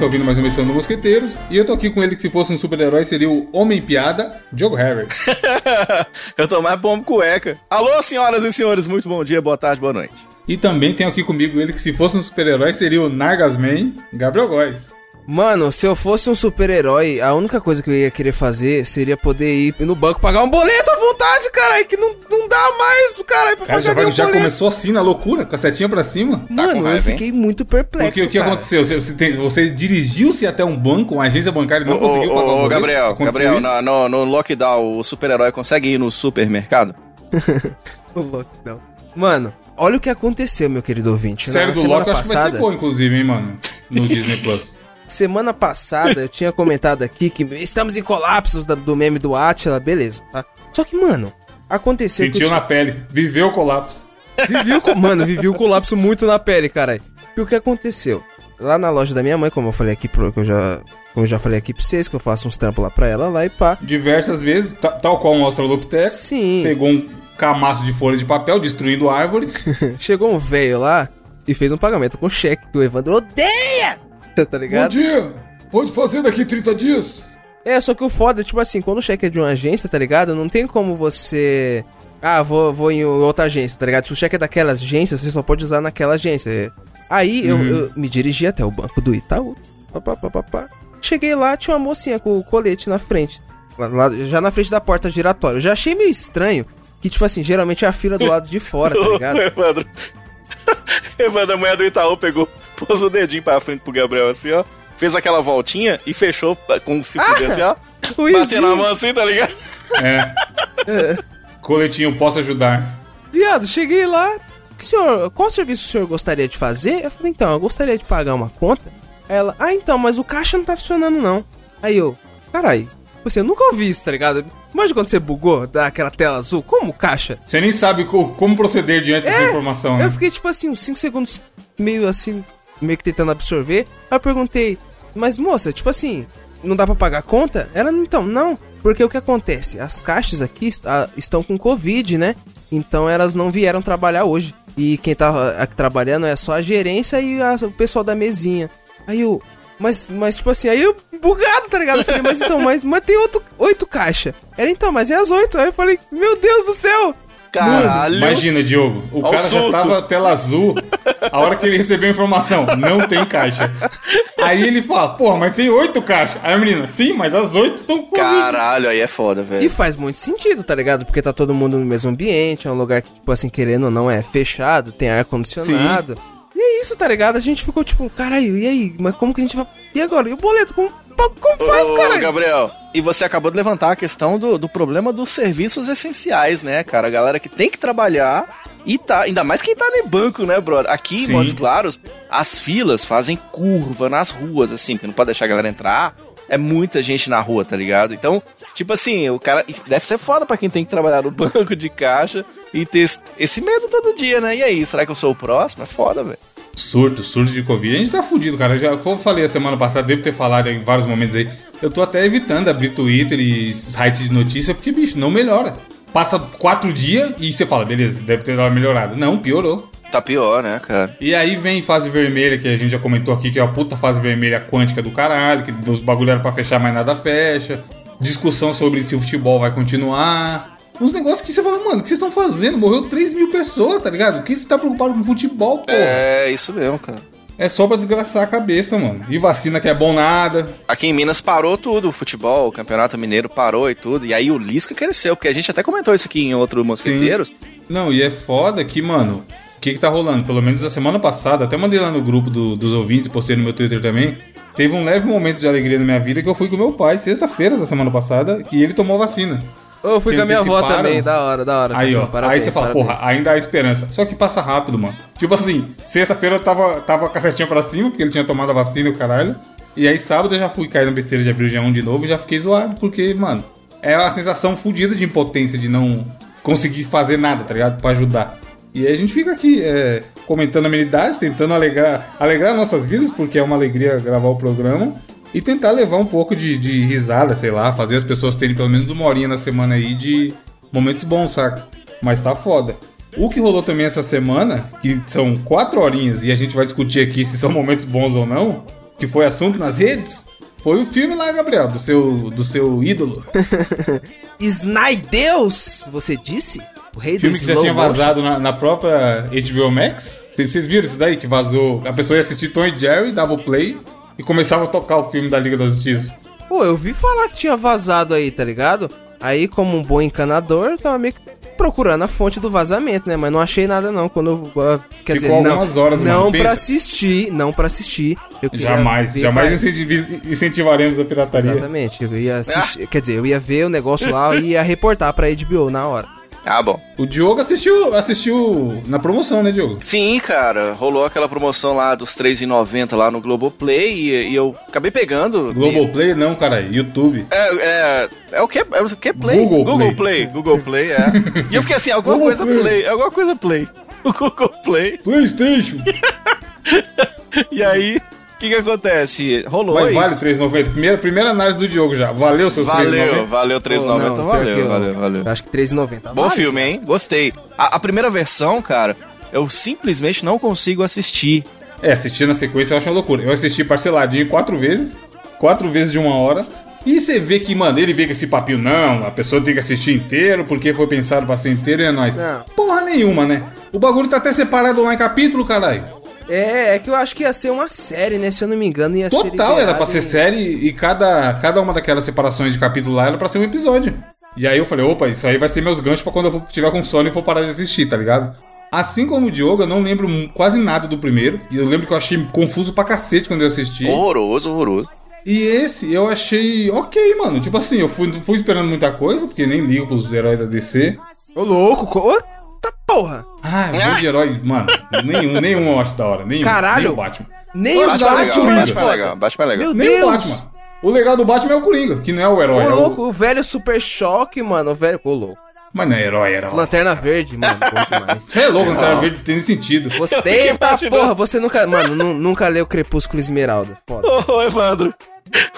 está ouvindo mais uma edição do Mosqueteiros. E eu tô aqui com ele que se fosse um super-herói seria o Homem Piada, Diogo Harry. eu tô mais bom cueca. Alô, senhoras e senhores, muito bom dia, boa tarde, boa noite. E também tenho aqui comigo ele que se fosse um super-herói seria o Nargasman, Gabriel Góes. Mano, se eu fosse um super-herói, a única coisa que eu ia querer fazer seria poder ir no banco pagar um boleto à vontade, caralho, que não, não dá mais, caralho, pra cara, pagar já, vai, já boleto. começou assim na loucura, com a setinha pra cima? Mano, com eu raiva, hein? fiquei muito perplexo, Porque o que cara. aconteceu? Você, você, você dirigiu-se até um banco, uma agência bancária e não Ô, conseguiu ô, pagar o ô, boleto? Gabriel, Aconteceu Gabriel, na- no, no lockdown, o super-herói consegue ir no supermercado? O lockdown. Mano, olha o que aconteceu, meu querido ouvinte. Série Na do Loki eu acho que vai ser boa, inclusive, hein, mano? No Disney Plus. Semana passada eu tinha comentado aqui que estamos em colapsos do meme do Atila, beleza, tá? Só que, mano, aconteceu Sentiu tinha- na pele, viveu o colapso. Co- mano, vivi o colapso muito na pele, caralho. E o que aconteceu? Lá na loja da minha mãe, como eu falei aqui, pro, que eu já, como eu já falei aqui pra vocês, que eu faço uns trampos lá pra ela, lá e pá. Diversas vezes, ta- tal qual um Australopithecus, Sim. pegou um camaço de folha de papel, destruindo árvores. Chegou um velho lá e fez um pagamento com cheque que o Evandro odeia! Tá ligado? dia, pode fazer daqui 30 dias. É, só que o foda é, tipo assim, quando o cheque é de uma agência, tá ligado? Não tem como você. Ah, vou, vou em outra agência, tá ligado? Se o cheque é daquela agência, você só pode usar naquela agência. Aí eu, eu me dirigi até o banco do Itaú. Pá, pá, pá. Cheguei lá, tinha uma mocinha com o colete na frente. Lá- lá- já na frente da porta giratória. Eu já achei meio estranho. Que, tipo assim, geralmente é a fila do lado de fora, tá ligado? Evandro. Evandro, a mulher do Itaú pegou, pôs o dedinho pra frente pro Gabriel assim, ó. Fez aquela voltinha e fechou com se fuder assim, ó. O Batendo a Izinho. mão assim, tá ligado? É. Coletinho, posso ajudar? Viado, cheguei lá. "Que Senhor, qual serviço o senhor gostaria de fazer? Eu falei, então, eu gostaria de pagar uma conta. Aí ela, ah, então, mas o caixa não tá funcionando, não. Aí eu, carai, você eu nunca ouvi isso, tá ligado? Imagina quando você bugou, dá aquela tela azul, como caixa? Você nem sabe co- como proceder diante dessa informação, né? Eu fiquei, tipo assim, uns 5 segundos meio assim, meio que tentando absorver. Aí eu perguntei, mas moça, tipo assim, não dá pra pagar a conta? Ela, então, não. Porque o que acontece? As caixas aqui est- estão com Covid, né? Então elas não vieram trabalhar hoje. E quem tá trabalhando é só a gerência e a- o pessoal da mesinha. Aí eu. Mas, mas tipo assim, aí eu bugado, tá ligado? Eu falei, mas então, mas, mas tem outro, oito caixas. Ela, então, mas é as oito. Aí eu falei, meu Deus do céu! Caralho. Imagina, Diogo, o Olha o cara já tava tela azul a hora que ele recebeu a informação, não tem caixa. Aí ele fala, porra, mas tem oito caixas. Aí a menina, sim, mas as oito estão com. Caralho, aí é foda, velho. E faz muito sentido, tá ligado? Porque tá todo mundo no mesmo ambiente, é um lugar que, tipo assim, querendo ou não, é fechado, tem ar-condicionado. E é isso, tá ligado? A gente ficou tipo, caralho, e aí? Mas como que a gente vai. E agora? E o boleto? Como, como faz, Ô, caralho? Gabriel, e você acabou de levantar a questão do, do problema dos serviços essenciais, né, cara? A galera que tem que trabalhar e tá, ainda mais quem tá no banco, né, brother? Aqui em. Montes Claros, as filas fazem curva nas ruas, assim, porque não pode deixar a galera entrar. É muita gente na rua, tá ligado? Então, tipo assim, o cara. Deve ser foda pra quem tem que trabalhar no banco de caixa e ter esse- esse medo todo dia, né? E aí, será que eu sou o próximo? É foda, velho. Surto, surto de Covid. A gente tá fudido, cara. Já, como eu falei a semana passada, devo ter falado em vários momentos aí. Eu tô até evitando abrir Twitter e site de notícia, porque, bicho, não melhora. Passa quatro dias e você fala, beleza, deve ter dado uma melhorada. Não, piorou. Tá pior, né, cara? E aí vem fase vermelha, que a gente já comentou aqui, que é a puta fase vermelha quântica do caralho, que os bagulho era pra fechar, mas nada fecha. Discussão sobre se o futebol vai continuar. Uns negócios que você fala, mano, o que vocês estão fazendo? Morreu 3 mil pessoas, tá ligado? O que você tá preocupado com futebol? É. É, isso mesmo, cara. Só pra desgraçar a cabeça, mano. E vacina que é bom nada. Aqui em Minas parou tudo, o futebol, o Campeonato Mineiro parou e tudo. E aí o Lisca cresceu, porque a gente até comentou isso aqui em outro Mosqueteiros. Não, e é foda que, mano, o que que tá rolando? Pelo menos a semana passada, até mandei lá no grupo do- dos ouvintes, postei no meu Twitter também. Teve um leve momento de alegria na minha vida que eu fui com meu pai, sexta-feira da semana passada, que ele tomou vacina. Eu fui com a minha avó também, da hora, da hora. Aí, ó. parabéns, aí você fala, parabéns. porra, ainda há esperança. Só que passa rápido, mano. Tipo assim, sexta-feira eu tava, tava com a setinha pra cima, porque ele tinha tomado a vacina e o caralho. E aí sábado eu já fui cair na besteira de abrir o dia 1 de novo e já fiquei zoado, porque, mano, é uma sensação fodida de impotência de não conseguir fazer nada, tá ligado? Pra ajudar. E aí a gente fica aqui, é, comentando amenidades, tentando alegrar, alegrar nossas vidas, porque é uma alegria gravar o programa. E tentar levar um pouco de, de risada, sei lá, fazer as pessoas terem pelo menos uma horinha na semana aí de momentos bons, saca? Mas tá foda. O que rolou também essa semana, que são quatro horinhas e a gente vai discutir aqui se são momentos bons ou não, que foi assunto nas redes, foi o filme lá, Gabriel, do seu, do seu ídolo. Snydeus, você disse? O rei filme que já tinha vazado na, na, própria HBO Max. Vocês, vocês viram isso daí? Que vazou. A pessoa ia assistir Tom e Jerry, dava o play e começava a tocar o filme da Liga da Justiça. Pô, eu vi falar que tinha vazado aí, tá ligado? Aí, como um bom encanador, tava meio que procurando a fonte do vazamento, né? Mas não achei nada não. Quando eu, uh, quer Ficou dizer, algumas não, horas, não para assistir, não para assistir. jamais, jamais incentivaremos a pirataria. Exatamente. Eu ia assistir, ah. quer dizer, eu ia ver o negócio lá e ia reportar para HBO na hora. Ah, bom. O Diogo assistiu, assistiu na promoção, né, Diogo? Sim, cara. Rolou aquela promoção lá dos R$3,90 lá no Globoplay e, e eu acabei pegando. Globoplay não, cara. YouTube. É, é, é o que? É o que? Play? Google, Google Play. Play. Google Play, é. e eu fiquei assim, alguma Google coisa Play. Play. Alguma coisa Play. O Google Play. Playstation. e aí, que que acontece? Rolou Mas aí. vale 3,90. Primeira, primeira análise do Diogo já. Valeu seus 3,90? Valeu, valeu 3,90. Oh, valeu, valeu, valeu. Acho que 3,90. Bom vale. filme, hein? Gostei. A, a, primeira versão, cara, eu simplesmente não consigo assistir. É, assistir na sequência eu acho uma loucura. Eu assisti parceladinho quatro vezes. Quatro vezes de uma hora. E você vê que, mano, ele vê que esse papinho não, a pessoa tem que assistir inteiro porque foi pensado pra ser inteiro e é nóis. Não. Porra nenhuma, né? O bagulho tá até separado lá em capítulo, caralho. É, é que eu acho que ia ser uma série, né? Se eu não me engano, ia Total, ser. Total, era pra ser série e cada, cada uma daquelas separações de capítulo lá era pra ser um episódio. E aí eu falei, opa, isso aí vai ser meus ganchos pra quando eu tiver com sono e for parar de assistir, tá ligado? Assim como o Diogo, eu não lembro quase nada do primeiro. E eu lembro que eu achei confuso pra cacete quando eu assisti. Horroroso, horroroso. E esse eu achei ok, mano. Tipo assim, eu fui, fui esperando muita coisa, porque nem ligo pros heróis da DC. Ô, louco, Tá porra! Ah, jogo de herói, mano. Nenhum, nenhum eu acho da hora. Nenhum. Caralho! Nem o Batman. Nem o Batman. Batman, é Batman é legal. Batman é legal. Meu nem Deus. o Batman. O legal do Batman é o Coringa, que não é o herói. Ô, é louco, o... o velho Super Choque, mano. O velho. Ô, louco. Mas não é herói, era. Lanterna Verde, mano. Você é louco, Lanterna Verde tem sentido. Você tem, tá, porra, você nunca. Mano, nunca leu Crepúsculo Esmeralda. Foda. Ô, Evandro.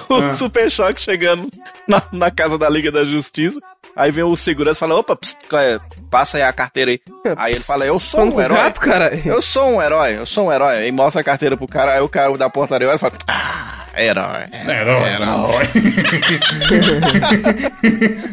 O ah. Super Choque chegando na, na casa da Liga da Justiça. Aí vem o segurança e fala: opa, pss, é? passa aí a carteira aí. Aí ele fala: eu sou um herói. Gato, cara. Eu sou um herói, eu sou um herói. Aí mostra a carteira pro cara, aí o cara da portaria olha e fala: ah, herói. Herói. Herói.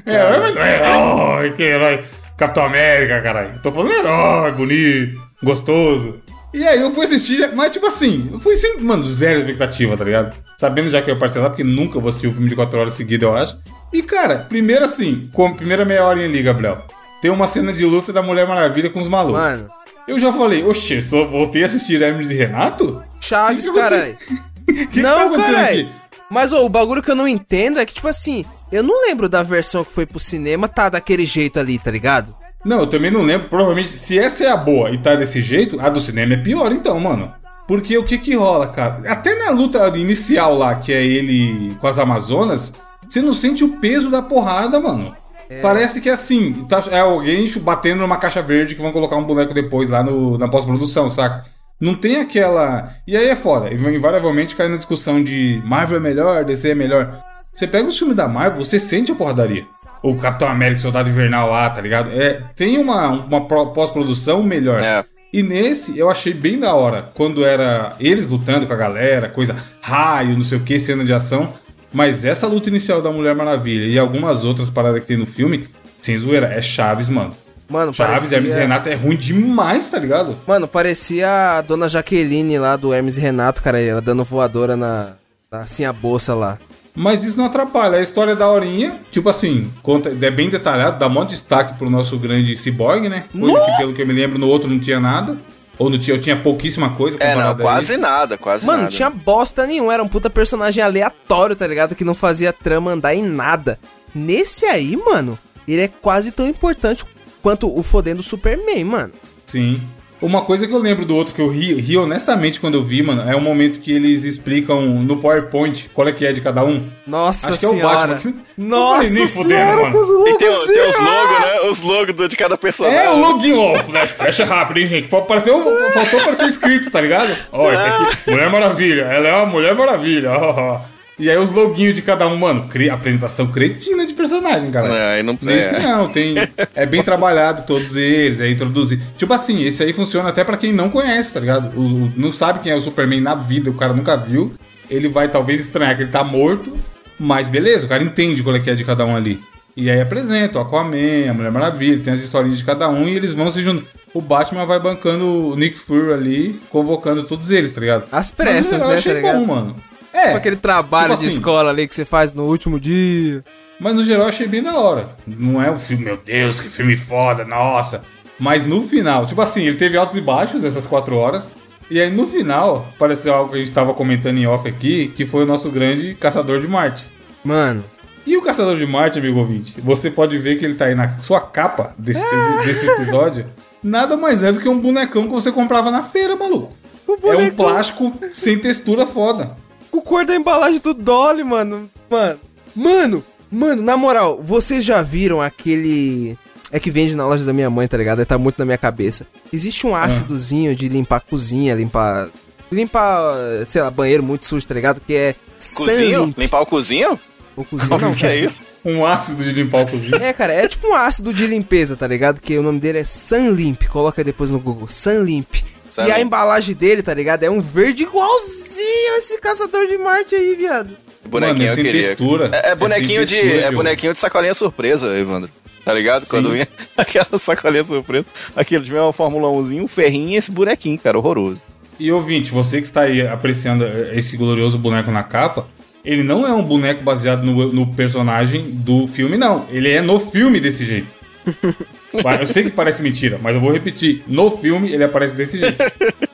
herói, mas não é herói, que herói. Capitão América, caralho. Eu tô falando herói, bonito, gostoso. E aí eu fui assistir, mas tipo assim, eu fui sempre, mano, zero expectativa, tá ligado? Sabendo já que eu ia parcelar, porque nunca vou assistir um filme de 4 horas seguidas, eu acho. E cara, primeiro assim, com primeira meia hora ali, Gabriel, tem uma cena de luta da Mulher Maravilha com os malucos. Mano. Eu já falei, oxe, só voltei a assistir Hermes e Renato? Chaves, caralho. que não, tá caralho. Mas oh, o bagulho que eu não entendo é que, tipo assim, eu não lembro da versão que foi pro cinema, tá daquele jeito ali, tá ligado? Não, eu também não lembro. Provavelmente, se essa é a boa e tá desse jeito, a do cinema é pior, então, mano. Porque o que que rola, cara? Até na luta inicial lá, que é ele com as Amazonas, você não sente o peso da porrada, mano. É. Parece que é assim, tá, é alguém batendo numa caixa verde que vão colocar um boneco depois lá no, na pós-produção, saca? Não tem aquela. E aí é foda. Invariavelmente cai na discussão de Marvel é melhor, DC é melhor. Você pega o filme da Marvel, você sente a porradaria o Capitão América Soldado Invernal lá, tá ligado? É, tem uma, uma pós-produção melhor. É. E nesse eu achei bem da hora, quando era eles lutando com a galera, coisa raio, não sei o que, cena de ação. Mas essa luta inicial da Mulher Maravilha e algumas outras paradas que tem no filme, sem zoeira, é Chaves, mano. Mano, Chaves parecia... Hermes e Renato é ruim demais, tá ligado? Mano, parecia a dona Jaqueline lá do Hermes e Renato, cara, ela dando voadora na, na assim a bolsa lá. Mas isso não atrapalha. A história é da horinha, tipo assim, conta, é bem detalhado, dá um monte de destaque pro nosso grande cyborg, né? Coisa Nossa! que, pelo que eu me lembro, no outro não tinha nada. Ou não tinha, eu tinha pouquíssima coisa. É, não, quase nada, quase Mano, nada. não tinha bosta nenhuma, era um puta personagem aleatório, tá ligado? Que não fazia trama andar em nada. Nesse aí, mano, ele é quase tão importante quanto o fodendo Superman, mano. Sim. Uma coisa que eu lembro do outro que eu ri, ri, honestamente quando eu vi, mano, é o momento que eles explicam no PowerPoint qual é que é de cada um. Nossa Acho senhora. que é o Batman. Nossa nem fudendo, mano. E tem, tem os logos, né? Os logos de cada personagem. É, o login, ó. Flash, fecha rápido, hein, gente. Apareceu, faltou aparecer escrito, tá ligado? Ó, esse aqui, Mulher Maravilha. Ela é uma Mulher Maravilha, ó, ó. E aí os loguinhos de cada um, mano, cri apresentação cretina de personagem, cara. É, não tem. Esse não, tem. É bem trabalhado todos eles, é introduzido. Tipo assim, esse aí funciona até para quem não conhece, tá ligado? O, não sabe quem é o Superman na vida, o cara nunca viu. ele vai talvez estranhar que ele tá morto, mas beleza, o cara entende qual é que é de cada um ali. E aí apresenta o Aquaman, a Mulher Maravilha, tem as historinhas de cada um e eles vão se juntando. O Batman vai bancando o Nick Fury ali, convocando todos eles, tá ligado? As pressas, Mas eu né, achei tá ligado? bom, mano. É, Tipo aquele trabalho tipo de assim, escola ali que você faz no último dia. Mas no geral eu achei bem da hora. Não é um filme, meu Deus, que filme foda, nossa. Mas no final, tipo assim, ele teve altos e baixos essas quatro horas. E aí no final, apareceu algo que a gente tava comentando em off aqui, que foi o nosso grande Caçador de Marte. Mano, E o Caçador de Marte, amigo ouvinte, você pode ver que ele tá aí na sua capa desse, desse episódio. Nada mais é do que um bonecão que você comprava na feira, maluco. É um plástico sem textura foda. O cor da embalagem do Dolly, mano. Mano, mano, mano, na moral, vocês já viram aquele. É que vende na loja da minha mãe, tá ligado? Aí Tá muito na minha cabeça. Existe um ácidozinho de limpar cozinha, limpar. Limpar, sei lá, banheiro muito sujo, tá ligado? Que é. Cozinho? Sunlimp. Limpar o cozinho? O cozinho Como não, que é cara. isso? Um ácido de limpar o cozinho. É, cara, é tipo um ácido de limpeza, tá ligado? Que o nome dele é Sunlimp. Coloca depois no Google. Sunlimp. E a embalagem dele, tá ligado? É um verde igualzinho esse caçador de Marte aí, viado. Bonequinho Mano, é eu sem queria. textura. É, é É bonequinho de. textura, É bonequinho de sacolinha surpresa, Evandro. Tá ligado? Quando Sim. vinha aquela sacolinha surpresa. Aquele tiver uma Fórmula 1zinho, um ferrinho e esse bonequinho, cara, horroroso. E ouvinte, você que está aí apreciando esse glorioso boneco na capa, ele não é um boneco baseado no, no personagem do filme, não. Ele é no filme desse jeito. Eu sei que parece mentira, mas eu vou repetir. No filme, ele aparece desse jeito.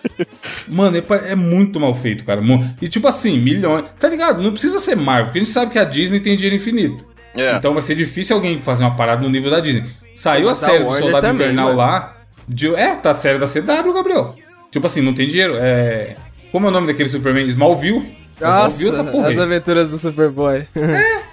Mano, é é muito mal feito, cara. E tipo assim, milhões. Tá ligado? Não precisa ser Marvel, porque a gente sabe que a Disney tem dinheiro infinito. É. Então vai ser difícil alguém fazer uma parada no nível da Disney. Saiu a Mas a série do Soldado também, Invernal mano. lá. de- é, tá a série da CW, Gabriel. Tipo assim, não tem dinheiro. É. Como é o nome daquele Superman? Smallville. Smallville essa porra. as aventuras do Superboy.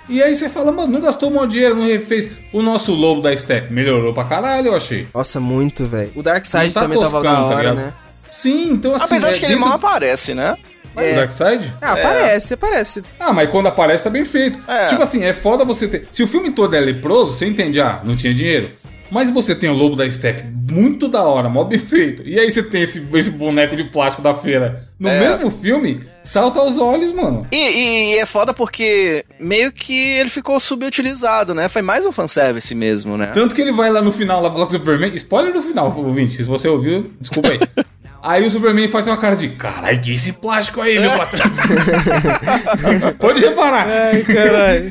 E aí você fala, mano, não gastou um monte de dinheiro, não refez. O nosso lobo da Step melhorou pra caralho, eu achei. Nossa, muito, velho. O Darkseid tá também tava toscão, da tá hora, ligado? né? Sim, então assim. Apesar é de que ele dentro- mal aparece, né? É. o Darkseid? Ah, aparece, aparece. Ah, mas quando aparece tá bem feito. É. Tipo assim, é foda você ter. Se o filme todo é leproso, você entende, ah, não tinha dinheiro. Mas você tem o Lobo da Steppe muito da hora, mó bem feito. E aí você tem esse, esse boneco de plástico da feira. No É. mesmo filme, salta aos olhos, mano. E, e- e é foda porque meio que ele ficou subutilizado, né? Foi mais um fanservice mesmo, né? Tanto que ele vai lá no final lá falar com o Superman. Spoiler do final, ouvinte. Se você ouviu, desculpa aí. Aí o Superman faz uma cara de caralho, que esse plástico aí, meu patrão. Pode reparar. Ai, caralho.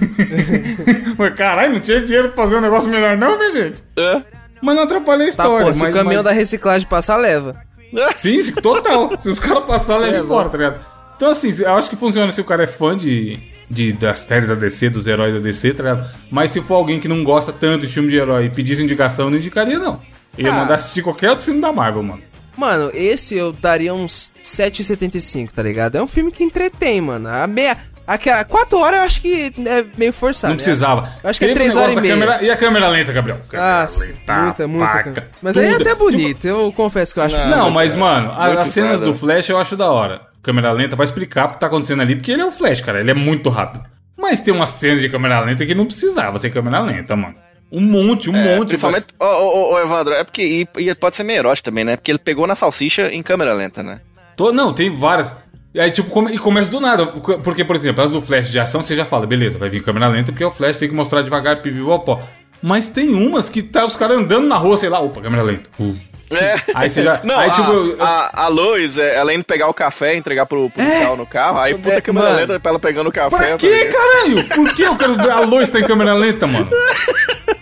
Mas caralho, não tinha dinheiro pra fazer um negócio melhor, não, minha gente. É. Mas não atrapalha a Tá, história. pô, se mas, o caminhão mas- da reciclagem passar, leva. Sim, total. se os caras passarem, leva é embora, tá ligado? Então, assim, eu acho que funciona se o cara é fã de, de, das séries da DC, dos heróis da DC, tá ligado? Mas se for alguém que não gosta tanto de filme de herói e pedisse indicação, eu não indicaria, não. Eu ia Ah. mandar assistir qualquer outro filme da Marvel, mano. Mano, esse eu daria uns 7,75, tá ligado? É um filme que entretém, mano. A meia. Aquela 4 horas eu acho que é meio forçado. Não né? precisava. Eu acho que é Queria 3 o horas e meia. câmera- E a câmera lenta, Gabriel? Câmera Nossa, lenta, muita, muita. paca, câmera. Mas aí é tudo. até Tipo, bonito, eu confesso que eu acho Não. Não, mas, é. mano, a- Muito as cenas do Flash eu acho da hora. Câmera lenta pra explicar o que tá acontecendo ali, porque ele é o Flash, cara. Ele é muito rápido. Mas tem umas cenas de câmera lenta que não precisava ser câmera lenta, mano. Um monte, um É, monte. principalmente, ô, ô, ô, Evandro, é porque e, e pode ser meio erótico também, né? Porque ele pegou na salsicha em câmera lenta, né? Tô- não, tem várias. E aí, tipo, come- e começa do nada. Porque, por exemplo, as do Flash de ação, você já fala, beleza, vai vir câmera lenta, porque é o Flash tem que mostrar devagar, pipipopó. Mas tem umas que tá os caras andando na rua, sei lá, opa, câmera lenta. Uh. É. Aí você já. Não, aí, a, tipo, eu- a, a Lois, é, ela indo pegar o café e entregar pro policial no carro, aí puta É, câmera mano. lenta pra ela pegando o café. Pra tá quê, ligado? caralho? Por que eu quero ver a luz tá em câmera lenta, mano?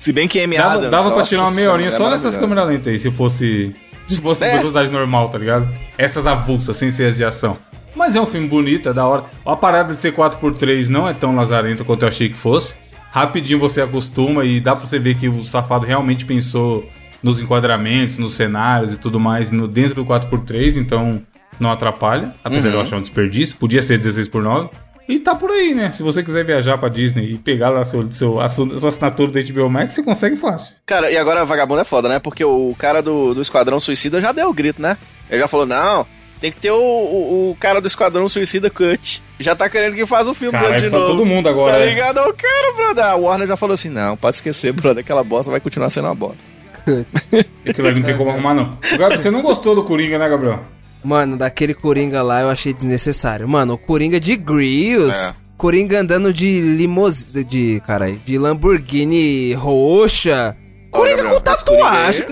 Se bem que Amy Dava, Adams, dava pra tirar uma meia horinha só é nessas maravilhosa. câmeras lentas aí, se fosse. Se fosse É. velocidade normal, tá ligado? Essas avulsas, sem ser as de ação. Mas é um filme bonito, é da hora. A parada de ser 4x3 não é tão lazarenta quanto eu achei que fosse. Rapidinho você acostuma e dá pra você ver que o safado realmente pensou nos enquadramentos, nos cenários e tudo mais no, dentro do 4x3, então não atrapalha. Apesar de eu achar um desperdício, podia ser 16x9. E tá por aí, né? Se você quiser viajar pra Disney e pegar lá seu, seu, a sua, sua assinatura do HBO Max, você consegue fácil. Cara, e agora vagabundo é foda, né? Porque o cara do, do Esquadrão Suicida já deu o grito, né? Ele já falou, não, tem que ter o, o, o cara do Esquadrão Suicida cut. Já tá querendo que faz o filme Cara, é de só novo. todo mundo agora, Tá né? ligado? Eu quero, brother. A Warner já falou assim, não, pode esquecer, brother, aquela bosta vai continuar sendo uma bosta. Aquilo ali não tem como arrumar, não. Gabriel, você não gostou do Coringa, né, Gabriel? Mano, daquele Coringa lá eu achei desnecessário. Mano, o Coringa de Grills. É. Coringa andando de limousine. De. Caralho, de Lamborghini roxa. Coringa Gabriel, com Coringa tatuagem.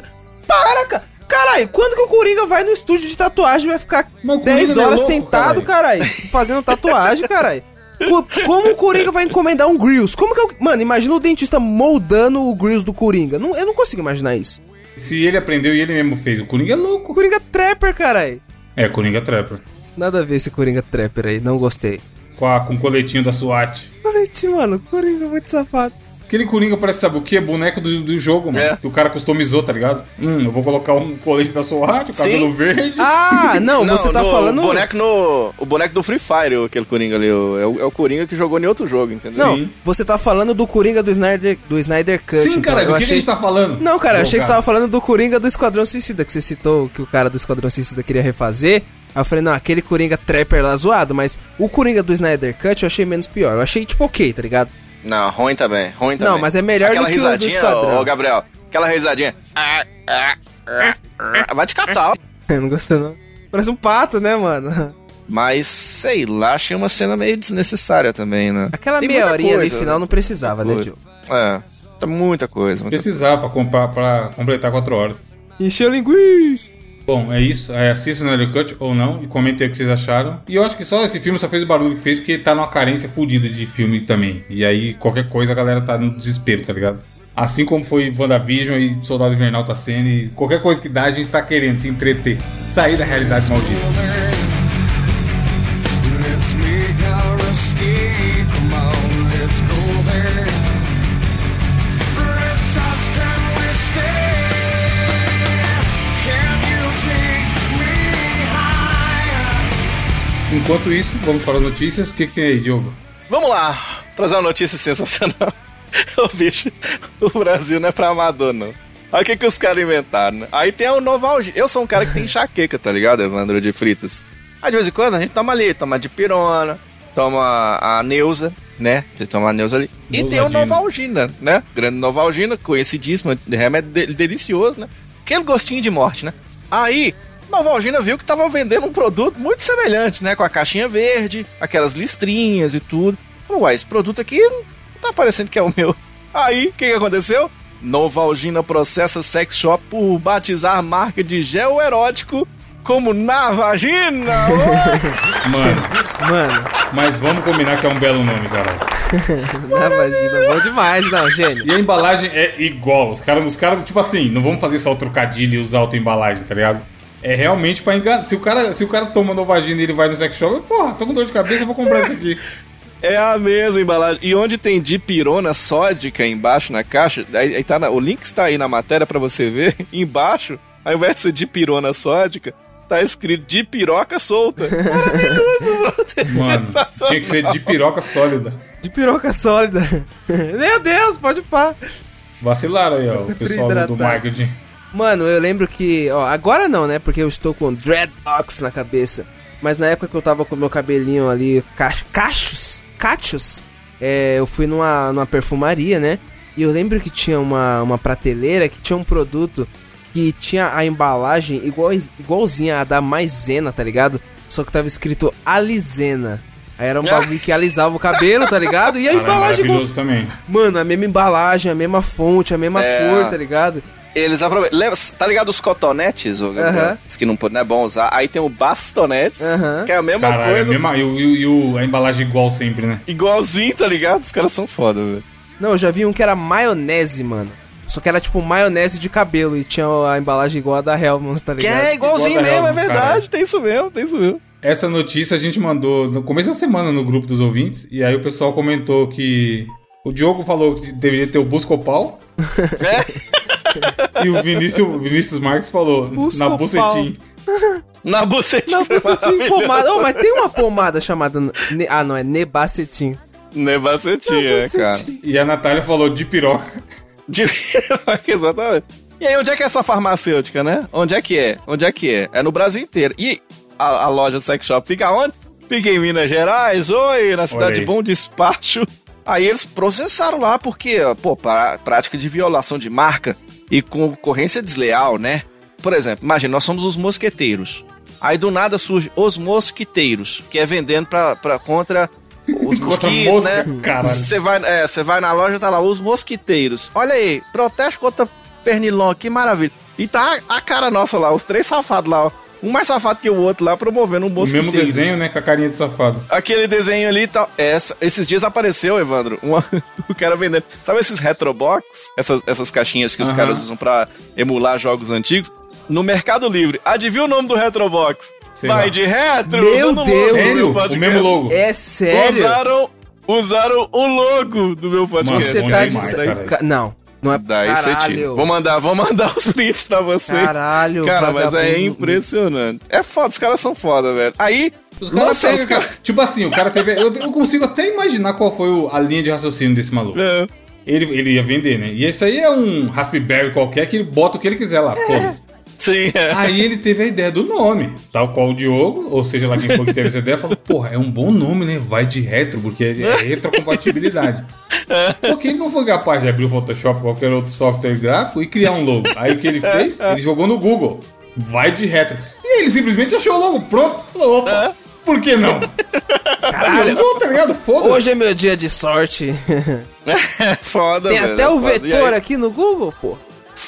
Para, cara. Caralho, quando que o Coringa vai no estúdio de tatuagem e vai ficar Mas o Coringa 10 não é horas louco, sentado, caralho, fazendo tatuagem, caralho? Co- Como o Coringa vai encomendar um Grills? Como que eu... Mano, imagina o dentista moldando o Grills do Coringa. Não, eu não consigo imaginar isso. Se ele aprendeu e ele mesmo fez, o Coringa é O louco. Coringa Trapper, caralho. É, Coringa Trapper. Nada a ver esse Coringa Trapper aí, não gostei. Com, a, com o coletinho da SWAT. Colete, mano, Coringa é muito safado. Aquele Coringa parece, sabe o que? É boneco do, do jogo, mano. É. Que o cara customizou, tá ligado? Hum, eu vou colocar um colete da SWAT, o cabelo Sim. verde. Ah, não, você tá no- falando. O boneco, no, o boneco do Free Fire, aquele Coringa ali. o- É o, é o Coringa que jogou em outro jogo, entendeu? Não, Sim. você tá falando do Coringa do Snyder, do Snyder Cut. Sim, então, cara, eu do que, que achei... a gente tá falando? Não, cara, eu achei que você tava falando do Coringa do Esquadrão Suicida, que você citou que o cara do Esquadrão Suicida queria refazer. Aí eu falei, não, aquele Coringa Trapper lá zoado, mas o Coringa do Snyder Cut eu achei menos pior. Eu achei, tipo, ok, tá ligado? Não, ruim também, ruim também. Não, mas é melhor Aquela do que o do Esquadrão. ô, Gabriel, aquela risadinha. Vai te catar. ó. Eu não gostei, não. Parece um pato, né, mano? Mas, sei lá, achei uma cena meio desnecessária também, né? Aquela Tem meia horinha ali coisa, final não precisava, né, Coisa. tio? É, tá muita coisa. Muita... Precisar pra, comprar, pra completar 4 horas. Encheu linguiça. Bom, é isso. É, assista o Snyder Cut ou não e comentem o que vocês acharam. E eu acho que só esse filme só fez o barulho que fez porque tá numa carência fodida de filme também. E aí qualquer coisa a galera tá no desespero, tá ligado? Assim como foi WandaVision e Soldado Invernal tá sendo e qualquer coisa que dá a gente tá querendo se entreter. Sair da realidade maldita. Enquanto isso, vamos para as notícias. O que, que tem aí, Diogo? Vamos lá, trazer uma notícia sensacional. Ô bicho, o Brasil não é pra amador, não. Olha o que, que os caras inventaram, né? Aí tem o Novalgia. Eu sou um cara que tem enxaqueca, tá ligado, Evandro de Fritas? Aí de vez em quando a gente toma ali, toma de pirona, toma a Neuza, né? Você toma a Neuza ali. E tem o. Novalgina, né? Grande Novalgina, conhecidíssimo, de remédio de- delicioso, né? Aquele gostinho de morte, né? Aí, Novalgina viu que tava vendendo um produto muito semelhante, né? Com a caixinha verde, aquelas listrinhas e tudo. Falou, uai, esse produto aqui não tá parecendo que é o meu. Aí, o que, que aconteceu? Novalgina processa sex shop por batizar marca de gel erótico como na vagina. Mano, Mano, mas vamos combinar que é um belo nome, caralho. na vagina, bom demais, não, gênio. E a embalagem é igual. Os caras, os caras, tipo assim, não vamos fazer só o trocadilho e usar outra embalagem, tá ligado? É realmente pra enganar. Se o cara, se o cara toma Novagina e ele vai no sex shop, porra, tô com dor de cabeça, eu vou comprar isso aqui. É a mesma embalagem. E onde tem dipirona sódica embaixo na caixa, aí, aí tá na- o link está aí na matéria pra você ver. Embaixo, ao invés de ser dipirona sódica, tá escrito dipiroca solta. Maravilhoso. Mano, Sensacional. tinha que ser de piroca sólida. De piroca sólida. Meu Deus, pode pá. Vacilaram aí, ó, o pessoal do, marketing. Mano, eu lembro que, ó, agora não, né? Porque eu estou com dreadlocks na cabeça. Mas na época que eu tava com meu cabelinho ali, cach cachos, cachos, é, eu fui numa, numa perfumaria, né? E eu lembro que tinha uma, uma prateleira que tinha um produto que tinha a embalagem igual, igualzinha a da Maisena, tá ligado? Só que tava escrito Alizena. Aí era um bagulho que alisava o cabelo, tá ligado? E a Cara, é embalagem igual... maravilhoso também. Mano, a mesma embalagem, a mesma fonte, a mesma É. cor, tá ligado? Eles aproveitam. Lembra, tá ligado os cotonetes, ô Gabriel? Que não, não é bom usar. Aí tem o bastonetes, que é a mesma Caralho, coisa. a, mesma, e, o- e o- e o- a embalagem igual sempre, né? Igualzinho, tá ligado? Os caras são foda, velho. Não, eu já vi um que era maionese, mano. Só que era tipo maionese de cabelo e tinha a embalagem igual a da Hellmann's, tá Que ligado? é igualzinho Igual mesmo, é Hellman, verdade. caralho. Tem isso mesmo, tem isso mesmo. Essa notícia a gente mandou no começo da semana no grupo dos ouvintes, e aí o pessoal comentou que o Diogo falou que deveria ter o Buscopal, É? e o Vinícius, o Vinícius Marques falou na Buscopal. bucetim. Na bucetinha. Não, você tinha pomada. Oh, mas tem uma pomada chamada. Ne... Ah, não, é Nebacetim. Nebacetinha, é, cara. E a Natália falou de piroca. De... Exatamente. E aí, onde é que é essa farmacêutica, né? Onde é que é? Onde é que é? É no Brasil inteiro. E a, a loja Sex Shop fica onde? Fica em Minas Gerais, oi, na cidade de. Bom Despacho. Aí eles processaram lá, porque, pô, pra, prática de violação de marca e concorrência desleal, né? Por exemplo, imagina, nós somos os mosqueteiros. Aí do nada surge os mosquiteiros, que é vendendo pra, pra contra os mosquitos, né? Você vai, é, vai na loja tá lá, os mosquiteiros. Olha aí, protege contra pernilongo, que maravilha. E tá a, a cara nossa lá, os três safados lá, ó. Um mais safado que o outro lá, promovendo um O mosquiteiro. mesmo desenho, né? Com a carinha de safado. Aquele desenho ali e tal. Essa- esses dias apareceu, Evandro, uma- o cara vendendo. Sabe esses retrobox? Essas, essas caixinhas que os Aham. caras usam pra emular jogos antigos? No Mercado Livre. Adivinha o nome do retrobox? Sei Vai lá. de retro! Meu o Deus! Sério? O mesmo logo. É sério? Usaram, usaram o logo do meu podcast. Você tá de. demais, sa- cara. Ca- Não, não é. Daí você tira. Vou mandar, vou mandar os prints pra vocês. Caralho, Cara, mas é impressionante. É foda, os caras são foda, velho. Aí, Os caras caras... cara. Tipo assim, o cara teve. Eu, eu consigo até imaginar qual foi o- a linha de raciocínio desse maluco. É. Ele, ele ia vender, né? E isso aí é um Raspberry qualquer que ele bota o que ele quiser lá, foda-se. Sim, é. Aí ele teve a ideia do nome, tal qual o Diogo, ou seja lá quem foi que teve essa ideia, falou: Porra, é um bom nome, né? Vai de retro, porque é retrocompatibilidade. Só que ele não foi capaz de abrir o Photoshop ou qualquer outro software gráfico e criar um logo. Aí o que ele fez? Ele jogou no Google: Vai de retro. E ele simplesmente achou o logo pronto. Falou: Opa, por que não? Caralho, usou, tá ligado? Foda-se. Hoje é meu dia de sorte. foda, Tem velho, até é o foda. Vetor aqui no Google, pô.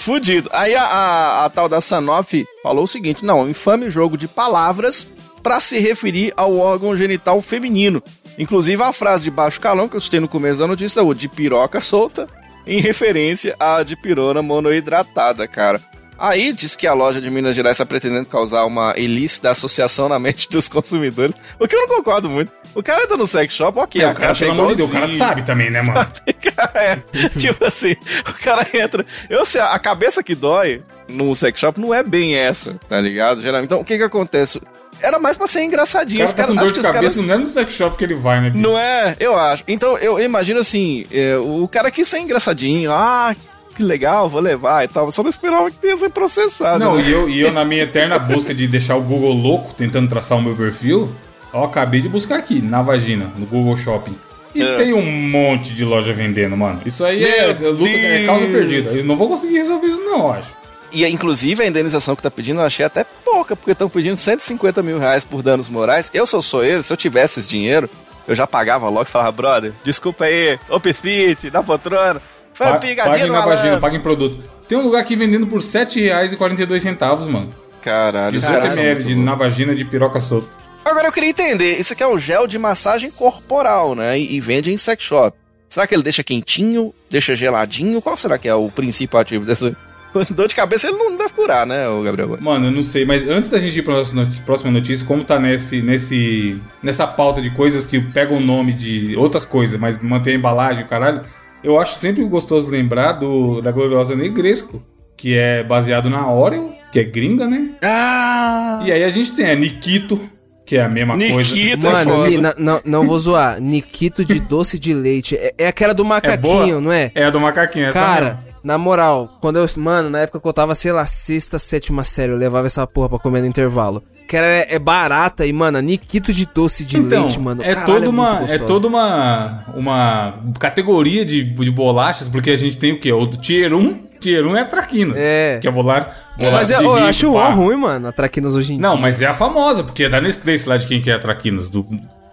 Fudido. Aí a, a- a tal da Sanofi falou o seguinte: não, infame jogo de palavras pra se referir ao órgão genital feminino. Inclusive a frase de baixo calão que eu citei no começo da notícia, o de piroca solta, em referência à de pirona monoidratada, cara. Aí diz que a loja de Minas Gerais está pretendendo causar uma ilícita associação na mente dos consumidores, o que eu não concordo muito. O cara entra no sex shop, ok, É, o cara, pelo amor de Deus, o cara sabe também, né, mano? é, tipo assim, o cara entra. Eu sei, a cabeça que dói no sex shop não é bem essa, tá ligado? Geralmente. Então, o que que acontece? Era mais pra ser O engraçadinho. cara Os tá com dor de cabeça, caras- não é no sex shop que ele vai, né? bicho? Não é? Eu acho. Então, eu imagino assim, é, o cara quis ser engraçadinho. Ah, que legal, vou levar e tal. Só não esperava que ia ser processado. Não, né? e eu, e eu na minha eterna busca de deixar o Google louco, tentando traçar o meu perfil, ó, acabei de buscar aqui, na vagina, no Google Shopping. E É. tem um monte de loja vendendo, mano. Isso aí é, Meu luta, é causa perdida. Eles não vão conseguir resolver isso, não, eu acho. E inclusive a indenização que tá pedindo eu achei até pouca, porque estão pedindo 150 mil reais por danos morais. Eu sou ele, se eu tivesse esse dinheiro, eu já pagava logo e falava, brother, desculpa aí, Opfit, da poltrona. Foi Pa- pegadinha Paguem no na vagina, malandro. paguem produto. Tem um lugar aqui vendendo por R$ 7,42, mano. Caralho, os 18 caras são ml de na vagina de piroca solta. Agora eu queria entender, isso aqui é um gel de massagem corporal, né? E, e vende em sex shop. Será que ele deixa quentinho, deixa geladinho? Qual será que é o princípio ativo dessa... Dor de cabeça ele não deve curar, né, o Gabriel? Mano, eu não sei, mas antes da gente ir pra nossa not- próxima notícia, como tá nesse, nesse, nessa pauta de coisas que pegam o nome de outras coisas, mas mantém a embalagem, caralho, eu acho sempre gostoso lembrar do, da gloriosa Negresco, que é baseado na Oreo, que é gringa, né? Ah! E aí a gente tem a Nikito, que é a mesma coisa. Nikita é Mano, foda. Ni- na- não, não vou zoar. Nikito de doce de leite. É, é aquela do É macaquinho, não é? É a do macaquinho, essa Cara, mesmo. Na moral, quando eu. Mano, na época que eu tava, sei lá, sexta, sétima série, eu levava essa porra pra comer no intervalo. Que era, é barata e, mano, Nikito de doce de Então, leite, mano. é caralho, toda uma, muito é toda uma, uma categoria de, de bolachas, porque a gente tem o quê? O Tier 1, Tier 1 é a Traquinas, É. que é bolar, bolacha Mas eu, de eu rico, acho pá. ruim, mano, a Traquinas hoje em dia. Não, mas é a famosa, porque é da Nestlé, sei lá de quem que é a Traquinas, do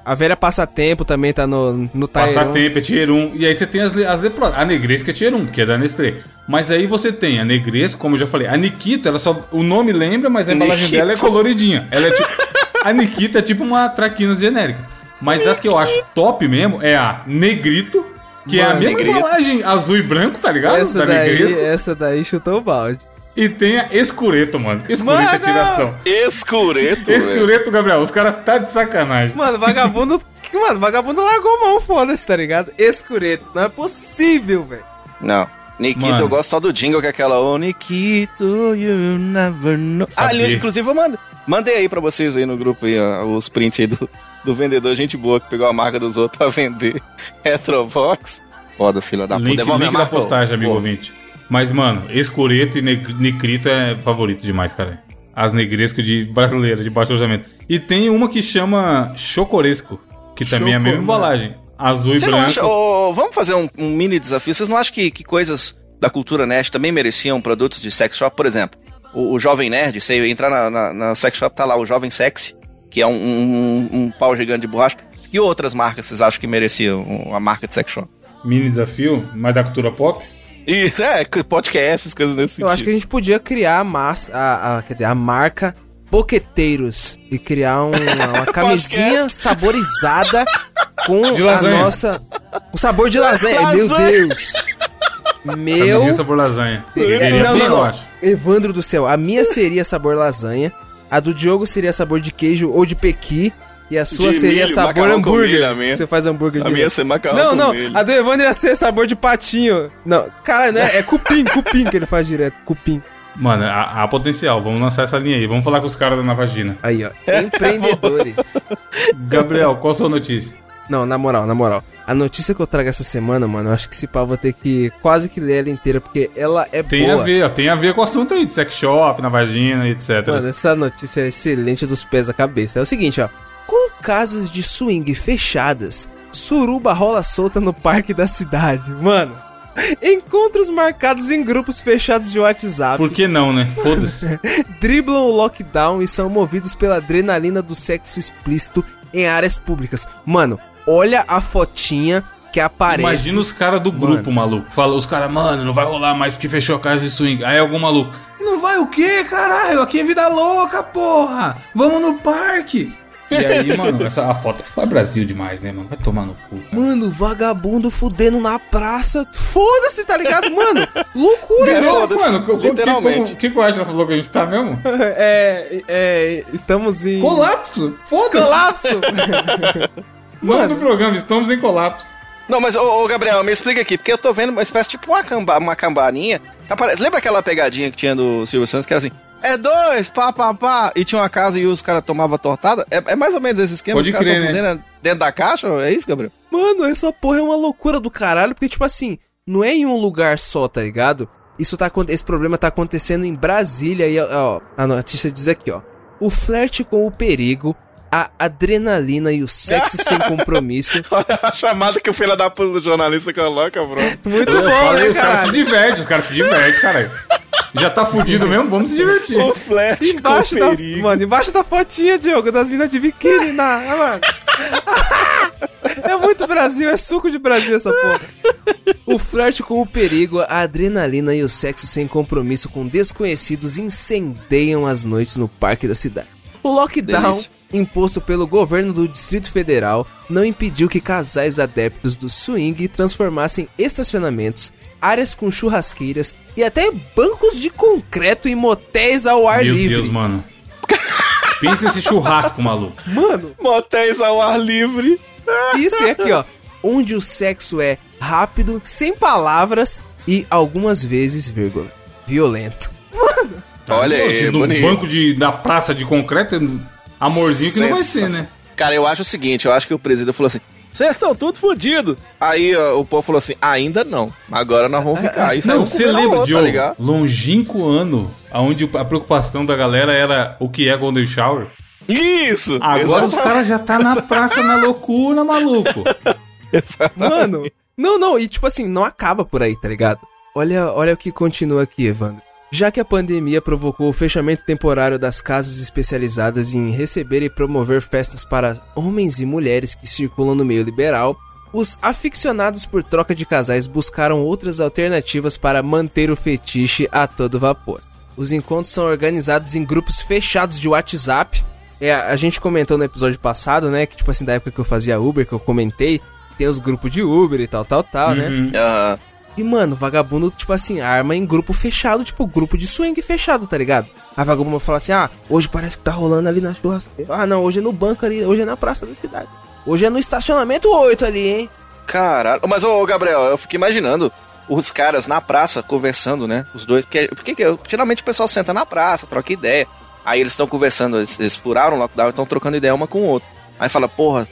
A velha Passatempo também tá no, no Taiwan. Passatempo, é Tier 1, e aí você tem as, as lepro... a Negresco é Tier 1, porque é da Nestlé. Mas aí você tem a Negresco, como eu já falei, a Nikito, ela só, o nome lembra, mas a embalagem Nikito. dela é coloridinha. Ela é tipo, a Nikita é tipo uma Traquinas genérica. Mas as que eu acho top mesmo é a Negrito, que é a Mano, mesma Negrito. embalagem azul e branco, tá ligado? Essa da daí, Negresco. essa daí chutou o balde. E tem a Escureto, mano. Escureto é Mano! tiração. Escureto. Escureto, Gabriel, os caras tá de sacanagem. Mano, vagabundo. Mano, vagabundo largou mão, foda-se, tá ligado? Escureto. Não é possível, velho. Não. Nikito, Mano. eu gosto só do jingle, que é aquela Oh, Nikito, you never know. Ah, Sabia. ali, inclusive eu mando, mandei aí pra vocês aí no grupo aí, ó, os prints aí do, do vendedor, gente boa, que pegou a marca dos outros pra vender Retrobox. Foda, filha da puta. Link, Devolve link a da marca, postagem, ô. amigo Pô, ouvinte. Mas, mano, Escureto e Nicrito é favorito demais, cara. As negrescas de brasileira, de baixo orçamento. E tem uma que chama Chocoresco, que também é a mesma Choco, embalagem. Azul e Você não branco. acha... ô, vamos fazer um, um mini desafio. Vocês não acham que, que coisas da cultura nerd também mereciam produtos de sex shop? Por exemplo, o, o Jovem Nerd, você entrar na, na, na sex shop, tá lá o Jovem Sexy, que é um, um, um pau gigante de borracha. Que outras marcas vocês acham que mereciam uma marca de sex shop? Mini desafio, mais da cultura pop. Isso, é, podcasts, coisas nesse Eu sentido. acho que a gente podia criar a massa, a, a- quer dizer, a marca Boqueteiros e criar um- uma, uma camisinha saborizada com De a nossa. O sabor de lasanha. Meu Lasanha. Deus! Meu. Camisinha sabor lasanha. Não, não, eu não. Evandro do céu, a minha seria sabor lasanha, a do Diogo seria sabor de queijo ou de pequi, e a sua De seria milho, sabor hambúrguer. milho, a minha. Você faz hambúrguer A de minha ia milho. ser macarrão Não, com não, milho. a do Evandro ia ser sabor de patinho. Não, cara, não é, é cupim, cupim que ele faz direto, cupim. Mano, há, há potencial. Vamos lançar essa linha aí. Vamos falar com os caras da Navagina. Aí, ó, empreendedores. Gabriel, qual a sua notícia? Não, na moral, na moral. A notícia que eu trago essa semana, mano, eu acho que esse pau vou ter que quase que ler ela inteira, porque ela é Tem boa. a ver, ó. Tem a ver com o assunto aí de sex shop, Navagina, etc. Mano, essa notícia é excelente dos pés à cabeça. É o seguinte, ó. Com casas de swing fechadas, suruba rola solta no parque da cidade. Mano, encontros marcados em grupos fechados de WhatsApp Por que não, né? Foda-se. driblam o lockdown e são movidos pela adrenalina do sexo explícito em áreas públicas. Mano, olha a fotinha que aparece. Imagina os caras do grupo, maluco. Fala, os caras, mano, não vai rolar mais porque fechou a casa de swing. Aí algum maluco. Não vai o quê, caralho? Aqui é vida louca, porra! Vamos no parque! E aí, mano, essa, a foto foi Brasil demais, né, mano? Vai tomar no cu. cara. Mano, vagabundo fudendo na praça. Foda-se, tá ligado? Mano, loucura, Virou, mano, o que, literalmente. que, que, que eu acho que ela falou que a gente tá mesmo? É, é, estamos em. Colapso! Foda-se! Colapso! Nome do programa, estamos em colapso. Não, mas, ô, ô, Gabriel, me explica aqui, porque eu tô vendo uma espécie tipo uma, camba, uma cambarinha. Tá Lembra aquela pegadinha que tinha do Silvio Santos, que era assim, é dois, pá, pá, pá, e tinha uma casa e os caras tomavam tortada? É, é mais ou menos esse esquema, Pode os caras crer, né? fudendo dentro da caixa? É isso, Gabriel? Mano, essa porra é uma loucura do caralho, porque, tipo assim, não é em um lugar só, tá ligado? Isso tá, esse problema tá acontecendo em Brasília e, ó, a notícia diz aqui, ó. O flerte com o perigo, a adrenalina e o sexo sem compromisso. Olha a chamada que o filho da puta do jornalista coloca, bro. Muito bom, né, os caras se divertem, os caras se divertem, caralho. Já tá fudido mesmo? Vamos se divertir. O flash Embaixo com das, perigo. mano, embaixo da fotinha, Diogo, das minas de biquíni, na, ah, mano. É muito Brasil, é suco de Brasil essa porra. O flerte com o perigo, a adrenalina e o sexo sem compromisso com desconhecidos incendeiam as noites no parque da cidade. O lockdown, Delícia. imposto pelo governo do Distrito Federal, não impediu que casais adeptos do swing transformassem estacionamentos, áreas com churrasqueiras e até bancos de concreto em motéis ao ar Meu livre. Deus, mano. Pensa esse churrasco, maluco. Mano, Motéis ao ar livre. isso é aqui, ó. Onde o sexo é rápido, sem palavras e algumas vezes, vírgula, violento. Olha aí, Se no bonito. banco de, da praça de concreto, é amorzinho que não vai ser, né? Cara, eu acho o seguinte, eu acho que o presidente falou assim, vocês estão tudo fodidos. Aí ó, o povo falou assim, ainda não, agora nós vamos ficar. Isso aí Não, um você lembra, outra, Diogo? tá longínquo ano, onde a preocupação da galera era o que é Golden Shower. Isso! Agora os exatamente. caras já tá na praça na loucura, maluco. Mano, não, não, e tipo assim, não acaba por aí, tá ligado? Olha, olha o que continua aqui, Evandro. Já que a pandemia provocou o fechamento temporário das casas especializadas em receber e promover festas para homens e mulheres que circulam no meio liberal, os aficionados por troca de casais buscaram outras alternativas para manter o fetiche a todo vapor. Os encontros são organizados em grupos fechados de WhatsApp. É, a gente comentou no episódio passado, né, que tipo assim, da época que eu fazia Uber, que eu comentei, tem os grupos de Uber e tal, tal, tal, né? Uhum. E, mano, vagabundo, tipo assim, arma em grupo fechado, tipo, grupo de swing fechado, tá ligado? A vagabundo fala assim, ah, hoje parece que tá rolando ali na churrasqueira. Ah, não, hoje é no banco ali, hoje é na praça da cidade. Hoje é no estacionamento 8 ali, hein? Caralho. Mas, ô, Gabriel, eu fico imaginando os caras na praça conversando, né? Os dois. Porque, porque que- geralmente o pessoal senta na praça, troca ideia. Aí eles estão conversando, eles, eles furaram o lockdown estão trocando ideia uma com o outro. Aí fala, porra,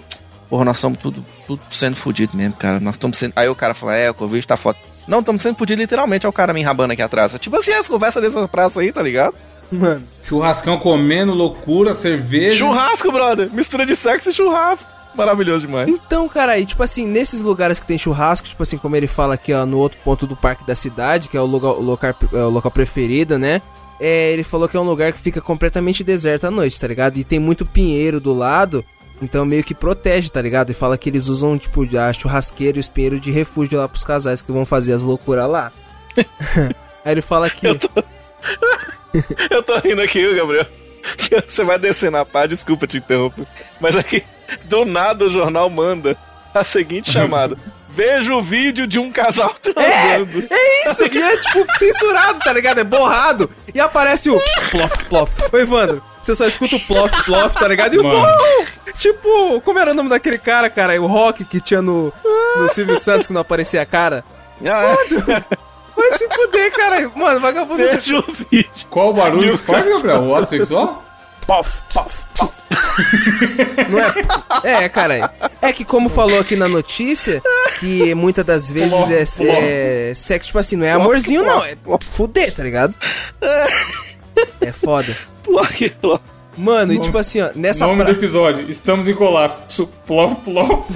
porra, nós estamos tudo, tudo sendo fudido mesmo, cara. Nós estamos sendo. Aí o cara fala, é, o Covid tá foda. Não, estamos sendo fudidos literalmente, é o cara me enrabando aqui atrás. Tipo assim, as conversas dessa praça aí, tá ligado? Mano, Churrascão comendo, loucura, cerveja. Churrasco, brother! Mistura de sexo e churrasco. Maravilhoso demais. Então, cara, aí, tipo assim, nesses lugares que tem churrasco, tipo assim, como ele fala aqui, ó, no outro ponto do parque da cidade, que é o, lugar, o, local, é o local preferido, né? é, ele falou que é um lugar que fica completamente deserto à noite, tá ligado? E tem muito pinheiro do lado, então meio que protege, tá ligado? E fala que eles usam, tipo, a churrasqueira e os pinheiros de refúgio lá pros casais que vão fazer as loucuras lá. Aí ele fala que. Eu tô... eu tô rindo aqui, Gabriel. Você vai descer na pá, desculpa te interromper. Mas aqui, do nada o jornal manda a seguinte chamada. Veja o vídeo de um casal transando. É isso, e é tipo censurado, tá ligado? É borrado. E aparece o plof, plof. Ô, Evandro, você só escuta o plof, plof, tá ligado? E o Mano. plof. Tipo, como era o nome daquele cara, cara? O Rock que tinha no, no Silvio Santos que não aparecia a cara. Ah, Vai se fuder, cara. Mano, vagabundo. veja o vídeo. Qual o barulho que faz, Gabriel? O ato sexual? Pof, pof, pof. Não é? É, cara. É que como falou aqui na notícia, que muitas das vezes é, é sexo, tipo assim, não é amorzinho, não. É fuder, tá ligado? É foda. Ploc, ploc. Mano, e tipo assim, ó, nessa Nome pra... do episódio: Estamos em colapso. Plof, plof.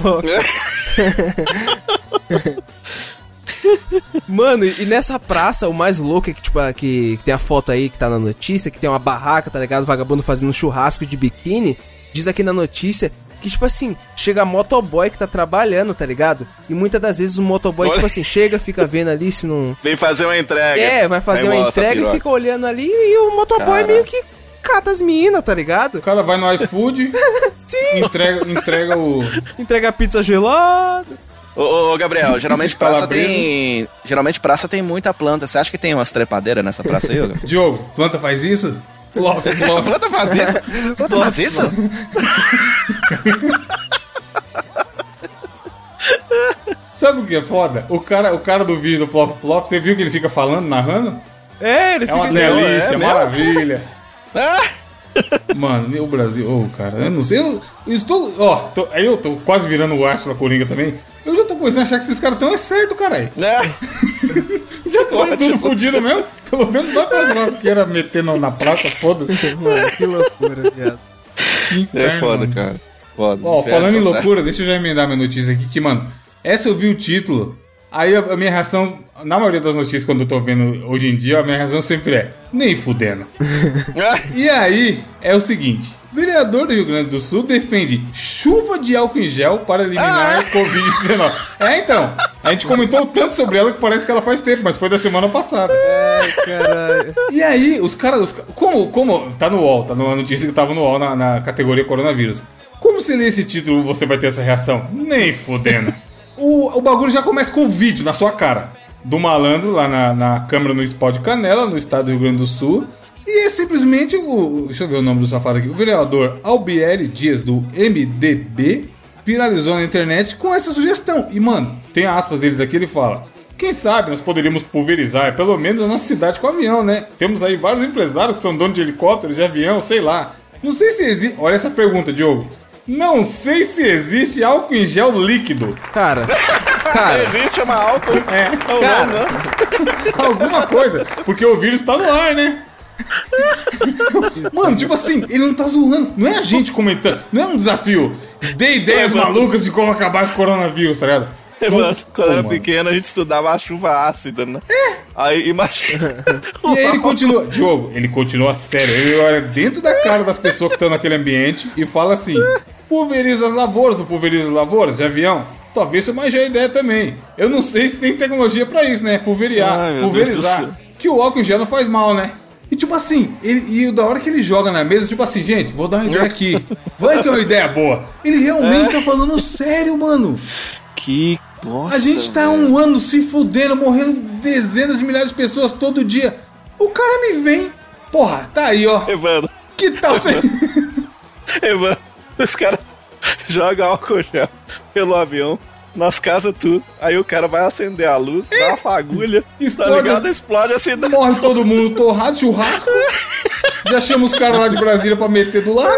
Mano, e nessa praça, o mais louco é que, tipo, que, que tem a foto aí que tá na notícia, que tem uma barraca, tá ligado? Vagabundo fazendo um churrasco de biquíni. Diz aqui na notícia que, tipo assim, chega motoboy que tá trabalhando, tá ligado? E muitas das vezes o motoboy, Olha. tipo assim, chega, fica vendo ali se não. Vem fazer uma entrega. É, vai fazer Aí uma entrega e fica olhando ali e o motoboy Cara. meio que cata as minas, tá ligado? O cara vai no iFood, entrega, entrega o. Entrega a pizza gelada. Ô, ô, Gabriel, geralmente praça tem. Geralmente praça tem muita planta. Você acha que tem umas trepadeiras nessa praça aí, Gabriel? Diogo, planta faz isso? Plof. planta faz isso? Planta faz isso? Sabe o que é foda? O cara, o cara do vídeo do Plof Plof, você viu que ele fica falando, narrando? É, ele É uma fica. delícia, é mesmo? maravilha. Ah! Mano, o Brasil, ô cara, eu não sei. Eu, não- estou. Ó, tô- aí eu tô quase virando o da Coringa também. Eu já tô começando a achar que esses caras estão é certo, caralho. É. Já tô Ótimo. tudo fudido mesmo. Pelo menos vai pra churrasqueira metendo na praça, foda-se. Mano, que loucura, viado. Que É inferno, foda, mano. cara. Foda. Ó, falando em né? loucura, deixa eu já emendar minha notícia aqui, que, mano, essa eu vi o título, aí a, minha reação, na maioria das notícias quando eu tô vendo hoje em dia, a minha reação sempre é, nem fudendo. Ah, E aí, é o seguinte, vereador do Rio Grande do Sul defende chuva de álcool em gel para eliminar a Covid-19. É, então, a gente comentou tanto sobre ela que parece que ela faz tempo, mas foi da semana passada. Ai, caralho. E aí, os caras. os como, como. Tá no UOL, tá na notícia que tava no UOL na, na categoria coronavírus. Como você lê esse título você vai ter essa reação? Nem fudendo. O, o bagulho já começa com o vídeo na sua cara. Do malandro lá na, na Câmara Municipal de Canela, no estado do Rio Grande do Sul. E é simplesmente o. Deixa eu ver o nome do safado aqui. O vereador Albieri Dias, do MDB, viralizou na internet com essa sugestão. E, mano, tem aspas deles aqui, ele fala. Quem sabe nós poderíamos pulverizar, pelo menos a nossa cidade com avião, né? Temos aí vários empresários que são donos de helicópteros, de avião, sei lá. Não sei se existe. Olha essa pergunta, Diogo. Não sei se existe álcool em gel líquido. Cara, cara, Existe, chama álcool. É, Não, Cara. não, não. alguma coisa. Porque o vírus tá no ar, né? Mano, tipo assim, ele não tá zoando. Não é a gente comentando. Não é um desafio. Dê ideias É, malucas de como acabar com o coronavírus, tá ligado? Quando Pô, era pequeno, a gente estudava a chuva ácida, né? Aí, imagina. E aí ele continua, Diogo, ele continua sério. Ele olha dentro da cara das pessoas que estão naquele ambiente e fala assim: pulveriza as lavouras, não pulveriza as lavouras de avião. Talvez seja uma má ideia também. Eu não sei se tem tecnologia pra isso, né? Pulveriar, Ai, pulverizar. Que o álcool em gel não faz mal, né? E tipo assim, ele, e da hora que ele joga na mesa, tipo assim, gente, vou dar uma ideia aqui. Vai que é uma ideia boa. Ele realmente tá falando sério, mano. Que bosta. A gente tá há um ano se fudendo, morrendo dezenas de milhares de pessoas todo dia. O cara me vem. Porra, tá aí, ó. Evandro, Que tal você. Evandro, os caras jogam álcool gel pelo avião. Nas casas tudo. Aí o cara vai acender a luz, dá uma fagulha, Explode tá ligado? Explode a cidade. Morre todo mundo torrado, churrasco. Já chama os caras lá de Brasília pra meter do lado.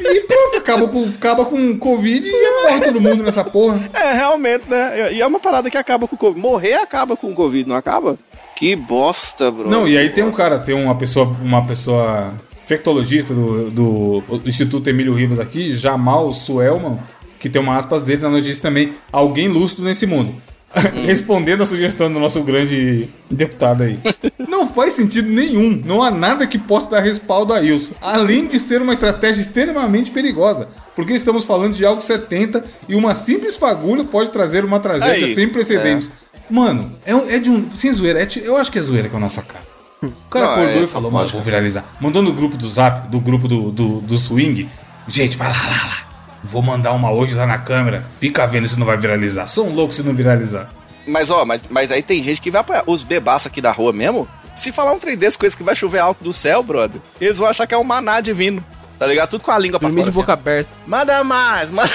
E pronto, acaba com, acaba com Covid e morre todo mundo nessa porra. É, realmente, né? E é uma parada que acaba com o Covid. Morrer acaba com o Covid, não acaba? Que bosta, bro. Não, e aí tem um cara, tem uma pessoa, uma pessoa infectologista do, do Instituto Emílio Ribas aqui, Jamal Suelman, que tem uma aspas dele na notícia também, alguém lúcido nesse mundo. Respondendo a sugestão do nosso grande deputado aí. Não faz sentido nenhum. Não há nada que possa dar respaldo a isso. Além de ser uma estratégia extremamente perigosa. Porque estamos falando de algo 70 e uma simples fagulha pode trazer uma tragédia Aí, sem precedentes. Mano, é, é de um. Sem zoeira, é eu acho que é zoeira com a nossa cara. O cara Não, acordou é, e falou, mano, vou viralizar. Mandou no grupo do zap, do grupo do, do, do swing. Gente, vai lá, lá, lá. Vou mandar uma hoje lá na câmera. Fica vendo se não vai viralizar. Sou um louco se não viralizar. Mas, ó, mas, mas aí tem gente que vai apoiar. Os bebaços aqui da rua mesmo, se falar um trem desse, coisa que vai chover alto do céu, brother, eles vão achar que é um maná divino. Tá ligado? Tudo com a língua pra fora. de boca assim, aberta. Manda mais, manda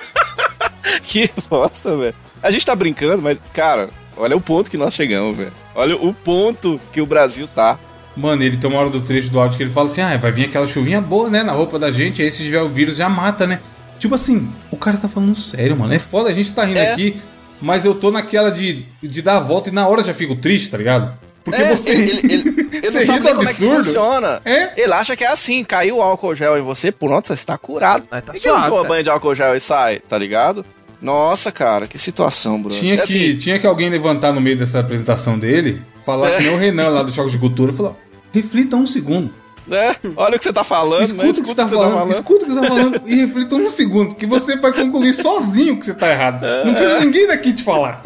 Que bosta, velho. A gente tá brincando, mas, cara, olha o ponto que nós chegamos, velho. Olha o ponto que o Brasil tá. Mano, ele tem uma hora do trecho do áudio que ele fala assim: ah, vai vir aquela chuvinha boa, né? Na roupa da gente. Aí se tiver o vírus já mata, né? Tipo assim, o cara tá falando sério, mano. É foda, a gente tá rindo É. aqui. Mas eu tô naquela de, de dar a volta e na hora já fico triste, tá ligado? Porque É, você. Ele, ele, ele, ele Você não sabe nem como é que absurdo? funciona. É. Ele acha que é assim, caiu o álcool gel em você, pronto, você está curado. Aí tá não suave, toma cara. banho de álcool gel e sai, tá ligado? Nossa, cara, que situação, bro. Tinha É que, assim, tinha que alguém levantar no meio dessa apresentação dele, falar É. que nem o Renan lá do Choque de Cultura, falar: reflita um segundo. né? Olha o que você tá falando, Escuta né? o que você tá falando, escuta o que você tá falando e reflita um segundo, que você vai concluir sozinho que você tá errado. Não precisa ninguém daqui te falar.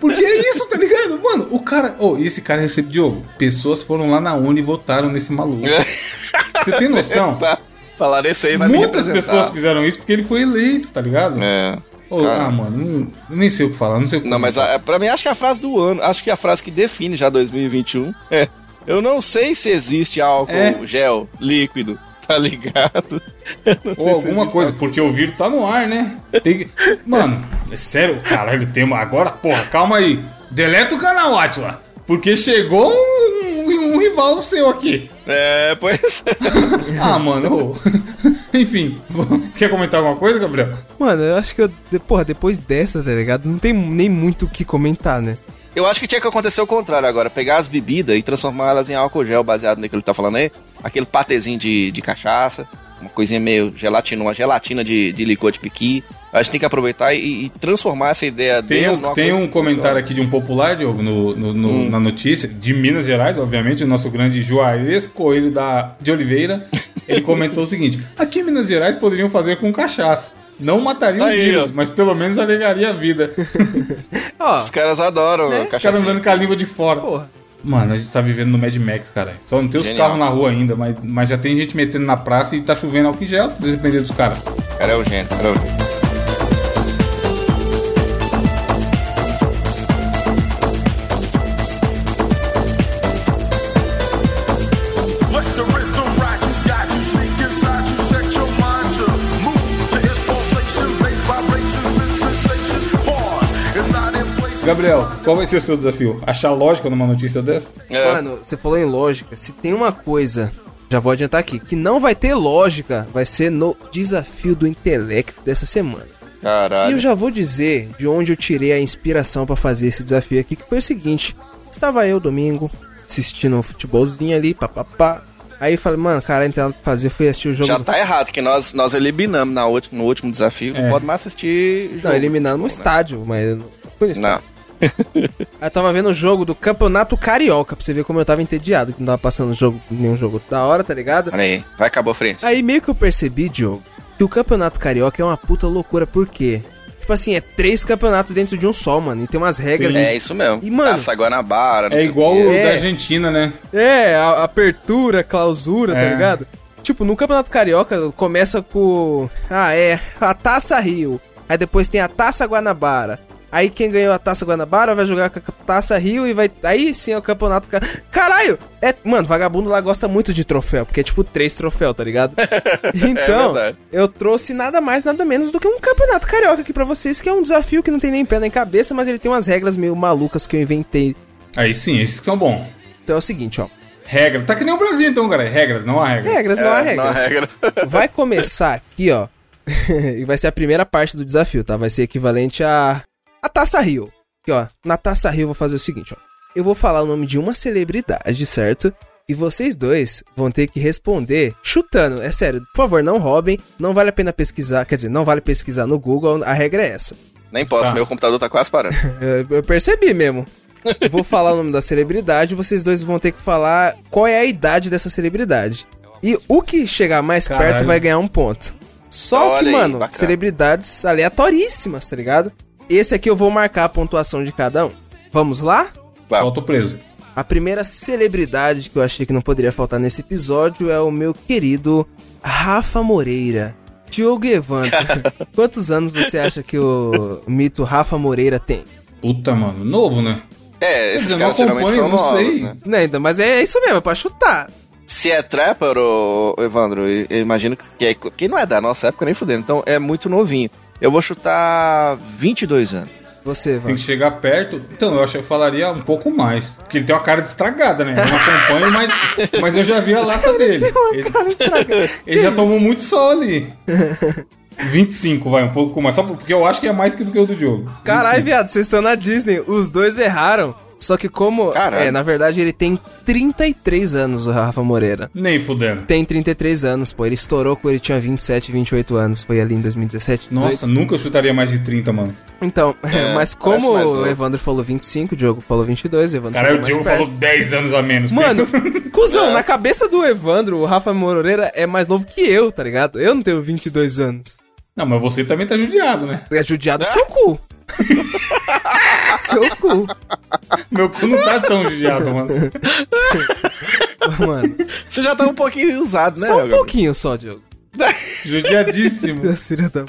Porque é isso, tá ligado? Mano, o cara. Ô, e esse cara recebe Diogo. Pessoas foram lá na Uni e votaram nesse maluco. Você tem noção? Tá. Falaram esse aí, vai Muitas pessoas fizeram isso porque ele foi eleito, tá ligado? É. Cara. ah, mano, nem sei o que falar, não sei o que Não, mas a, pra mim acho que é a frase do ano, acho que é a frase que define já 2021 é. Eu não sei se existe álcool É. gel líquido, tá ligado? Ou alguma coisa, porque o vírus tá no ar, né? Tem. Mano, é sério, caralho, tem uma... Agora, porra, calma aí. Deleta o canal, Atila. Porque chegou um, um- um rival seu aqui. É, pois Ah, mano, ô. Enfim, quer comentar alguma coisa, Gabriel? Mano, eu acho que eu. Porra, depois dessa, tá ligado? Não tem nem muito o que comentar, né? Eu acho que tinha que acontecer o contrário agora, pegar as bebidas e transformar elas em álcool gel baseado naquilo que tá falando aí. Aquele patezinho de, de cachaça, uma coisinha meio gelatina, uma gelatina de, de licor de piqui. A gente tem que aproveitar e, e transformar essa ideia Tem dele um, tem um comentário aqui de um popular, Diogo, no, no- no- Hum. na notícia, de Minas Gerais, obviamente, o nosso grande Juarez Coelho da, de Oliveira. Ele comentou o seguinte: aqui em Minas Gerais poderiam fazer com cachaça. Não mataria o Aí, vírus, ó. mas pelo menos alegaria a vida. Ó, Os caras adoram Né? Os caras andando com a língua de fora. porra. Mano, a gente tá vivendo no Mad Max, cara. Só não tem os carros na rua ainda, mas, mas já tem gente metendo na praça e tá chovendo álcool em gel, dependendo dos caras. Cara é o gênio, cara é o gênio. Gabriel, qual vai ser o seu desafio? Achar lógica numa notícia dessa? É, Mano, você falou em lógica. Se tem uma coisa, já vou adiantar aqui, que não vai ter lógica, vai ser no desafio do intelecto dessa semana. E eu caralho. já vou dizer de onde eu tirei a inspiração pra fazer esse desafio aqui, que foi o seguinte: estava eu domingo assistindo um futebolzinho ali, papapá. Aí eu falei, mano, cara, então fazer foi assistir o jogo. Já do- tá errado, que nós, nós eliminamos na ulti- no último desafio. É. Não pode mais assistir. Não, jogo. eliminando no Né? estádio, mas eu não fui no estádio. Não. Aí eu tava vendo o jogo do Campeonato Carioca, pra você ver como eu tava entediado, que não tava passando jogo, nenhum jogo da hora, tá ligado? Olha aí, vai acabar a frente. Aí meio que eu percebi, Diogo, que o Campeonato Carioca é uma puta loucura, por quê? Tipo assim, é três campeonatos dentro de um só, mano, e tem umas regras. Sim. É isso mesmo. E, mano, Taça Guanabara, não É sei igual o quê. da É. Argentina, né? É, a- apertura, clausura, tá É. ligado? Tipo, no Campeonato Carioca começa com. Ah, é. A Taça Rio. Aí depois tem a Taça Guanabara. Aí quem ganhou a Taça Guanabara vai jogar com a Taça Rio e vai. Aí sim é o Campeonato. Ca- Caralho! É... Mano, vagabundo lá gosta muito de troféu, porque é tipo três troféus, tá ligado? Então, verdade. eu trouxe nada mais, nada menos do que um Campeonato Carioca aqui pra vocês, que é um desafio que não tem nem pé nem cabeça, mas ele tem umas regras meio malucas que eu inventei. Aí sim, esses que são bons. Então é o seguinte, ó. Regras. Tá que nem o Brasil, então, cara. Regras, não há regras. Regras, não há É, não há regras. regras. Vai começar aqui, ó. e vai ser a primeira parte do desafio, tá? Vai ser equivalente a. A Taça Rio. Aqui, ó. Na Taça Rio eu vou fazer o seguinte, ó. Eu vou falar o nome de uma celebridade, certo? E vocês dois vão ter que responder chutando. É sério, por favor, não roubem. Não vale a pena pesquisar. Quer dizer, não vale pesquisar no Google. A regra é essa. Nem posso, Tá. meu computador tá quase parando. Eu, eu percebi mesmo. Eu vou falar o nome da celebridade, vocês dois vão ter que falar qual é a idade dessa celebridade. E o que chegar mais Caralho. perto vai ganhar um ponto. Só Olha que, aí, mano, bacana. celebridades aleatoríssimas, tá ligado? Esse aqui eu vou marcar a pontuação de cada um. Vamos lá? Tô preso. A primeira celebridade que eu achei que não poderia faltar nesse episódio é o meu querido Rafa Moreira. Diogo Evandro, quantos anos você acha que o mito Rafa Moreira tem? Puta, mano. Novo, né? É, esses caras geralmente acompanho, são não novos, sei. né? Não, ainda, mas é isso mesmo, é pra chutar. Se é trapper, ô, Evandro, eu eu imagino que, é, que não é da nossa época nem fudendo, então é muito novinho. Eu vou chutar 22 anos. Você, Tem Evandro. que chegar perto. Então, eu acho que eu falaria um pouco mais. Porque ele tem uma cara de estragada, né? Eu não acompanho, mas, mas eu já vi a lata dele. Ele, ele já tomou muito sol ali. 25, vai, um pouco mais. Só porque eu acho que é mais que do que o do Diogo. Caralho, viado, vocês estão na Disney. Os dois erraram. Só que como... Caralho. É, na verdade ele tem 33 anos, o Rafa Moreira. Nem fudendo. Tem 33 anos, pô. Ele estourou quando ele tinha 27, 28 anos. Foi ali em 2017. Nossa, 18. nunca chutaria mais de 30, mano. Então, É, mas como mais o. Evandro falou 25, o Diogo falou 22, o Evandro Caralho, o chegou Diogo mais falou perto. 10 anos a menos. Mano, cuzão, É. na cabeça do Evandro, o Rafa Moreira é mais novo que eu, tá ligado? Eu não tenho 22 anos. Não, mas você também tá judiado, né? É judiado seu cu. seu cu. Meu cu não tá tão judiado, mano. Mano, Você já tá um pouquinho usado, né? só um Gabriel? pouquinho só, Diogo. Judiadíssimo. Deus, filho da...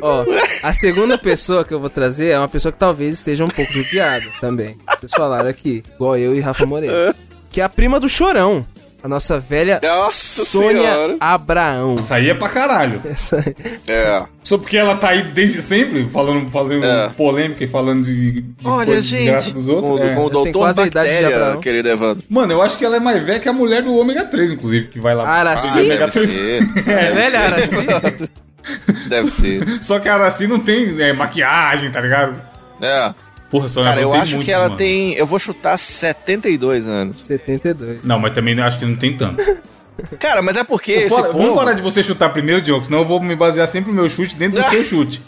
Ó, a segunda pessoa que eu vou trazer é uma pessoa que talvez esteja um pouco judiada também. Vocês falaram aqui, igual eu e Rafa Moreira. Que é a prima do Chorão. A nossa velha Nossa Sônia senhora. Abraão. Isso aí é pra caralho. Essa... É. Só porque ela tá aí desde sempre, falando, fazendo É. polêmica e falando de, de Olha, gente. dos outros. Com, é. com o doutor quase a idade de Abraão. querido Evandro. Mano, eu acho que ela é mais velha que a mulher do ômega 3, inclusive, que vai lá. Araci? vender Ah, ômega deve 3. ser. É, Deve velha. Araci? Deve ser. Só que a Araci não tem é, maquiagem, tá ligado? É. Porra, só Cara, eu tem acho muitos, que ela mano. tem. Eu vou chutar 72 anos. 72. Não, mas também acho que não tem tanto. Cara, mas é porque. esse Fora- povo- Vamos parar de você chutar primeiro, Diogo, senão eu vou me basear sempre no meu chute dentro do seu chute.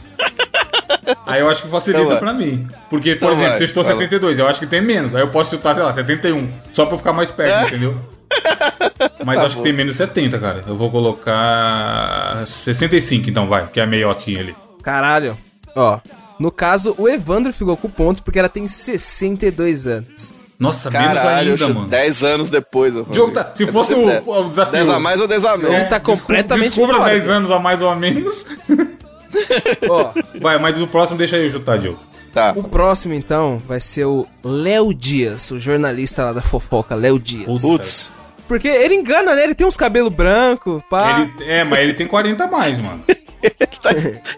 Aí eu acho que facilita Então pra mim. Porque, por Então exemplo, vai, você chutou vai lá. 72, eu acho que tem menos. Aí eu posso chutar, sei lá, 71. Só pra eu ficar mais perto, É? entendeu? Mas Tá eu acho que tem menos 70, cara. Eu vou colocar 65, então vai, que é a meiotinha ali. Caralho. Ó, no caso, o Evandro ficou com o ponto porque ela tem 62 anos. Nossa, menos Caralho, eu ainda, mano. 10 anos depois. eu O jogo tá. Se É fosse o, o desafio. 10 a mais ou 10 a menos. Ele tá completamente Descubra fora. 10 anos a mais ou a menos. Ó, Vai, mas o próximo deixa eu chutar, Diogo. Tá. o próximo então vai ser o Léo Dias, o jornalista lá da fofoca, Léo Dias. Putz. Porque ele engana, né? Ele tem uns cabelos brancos, pá. Ele, é, mas ele tem 40 a mais, mano. Ele tá,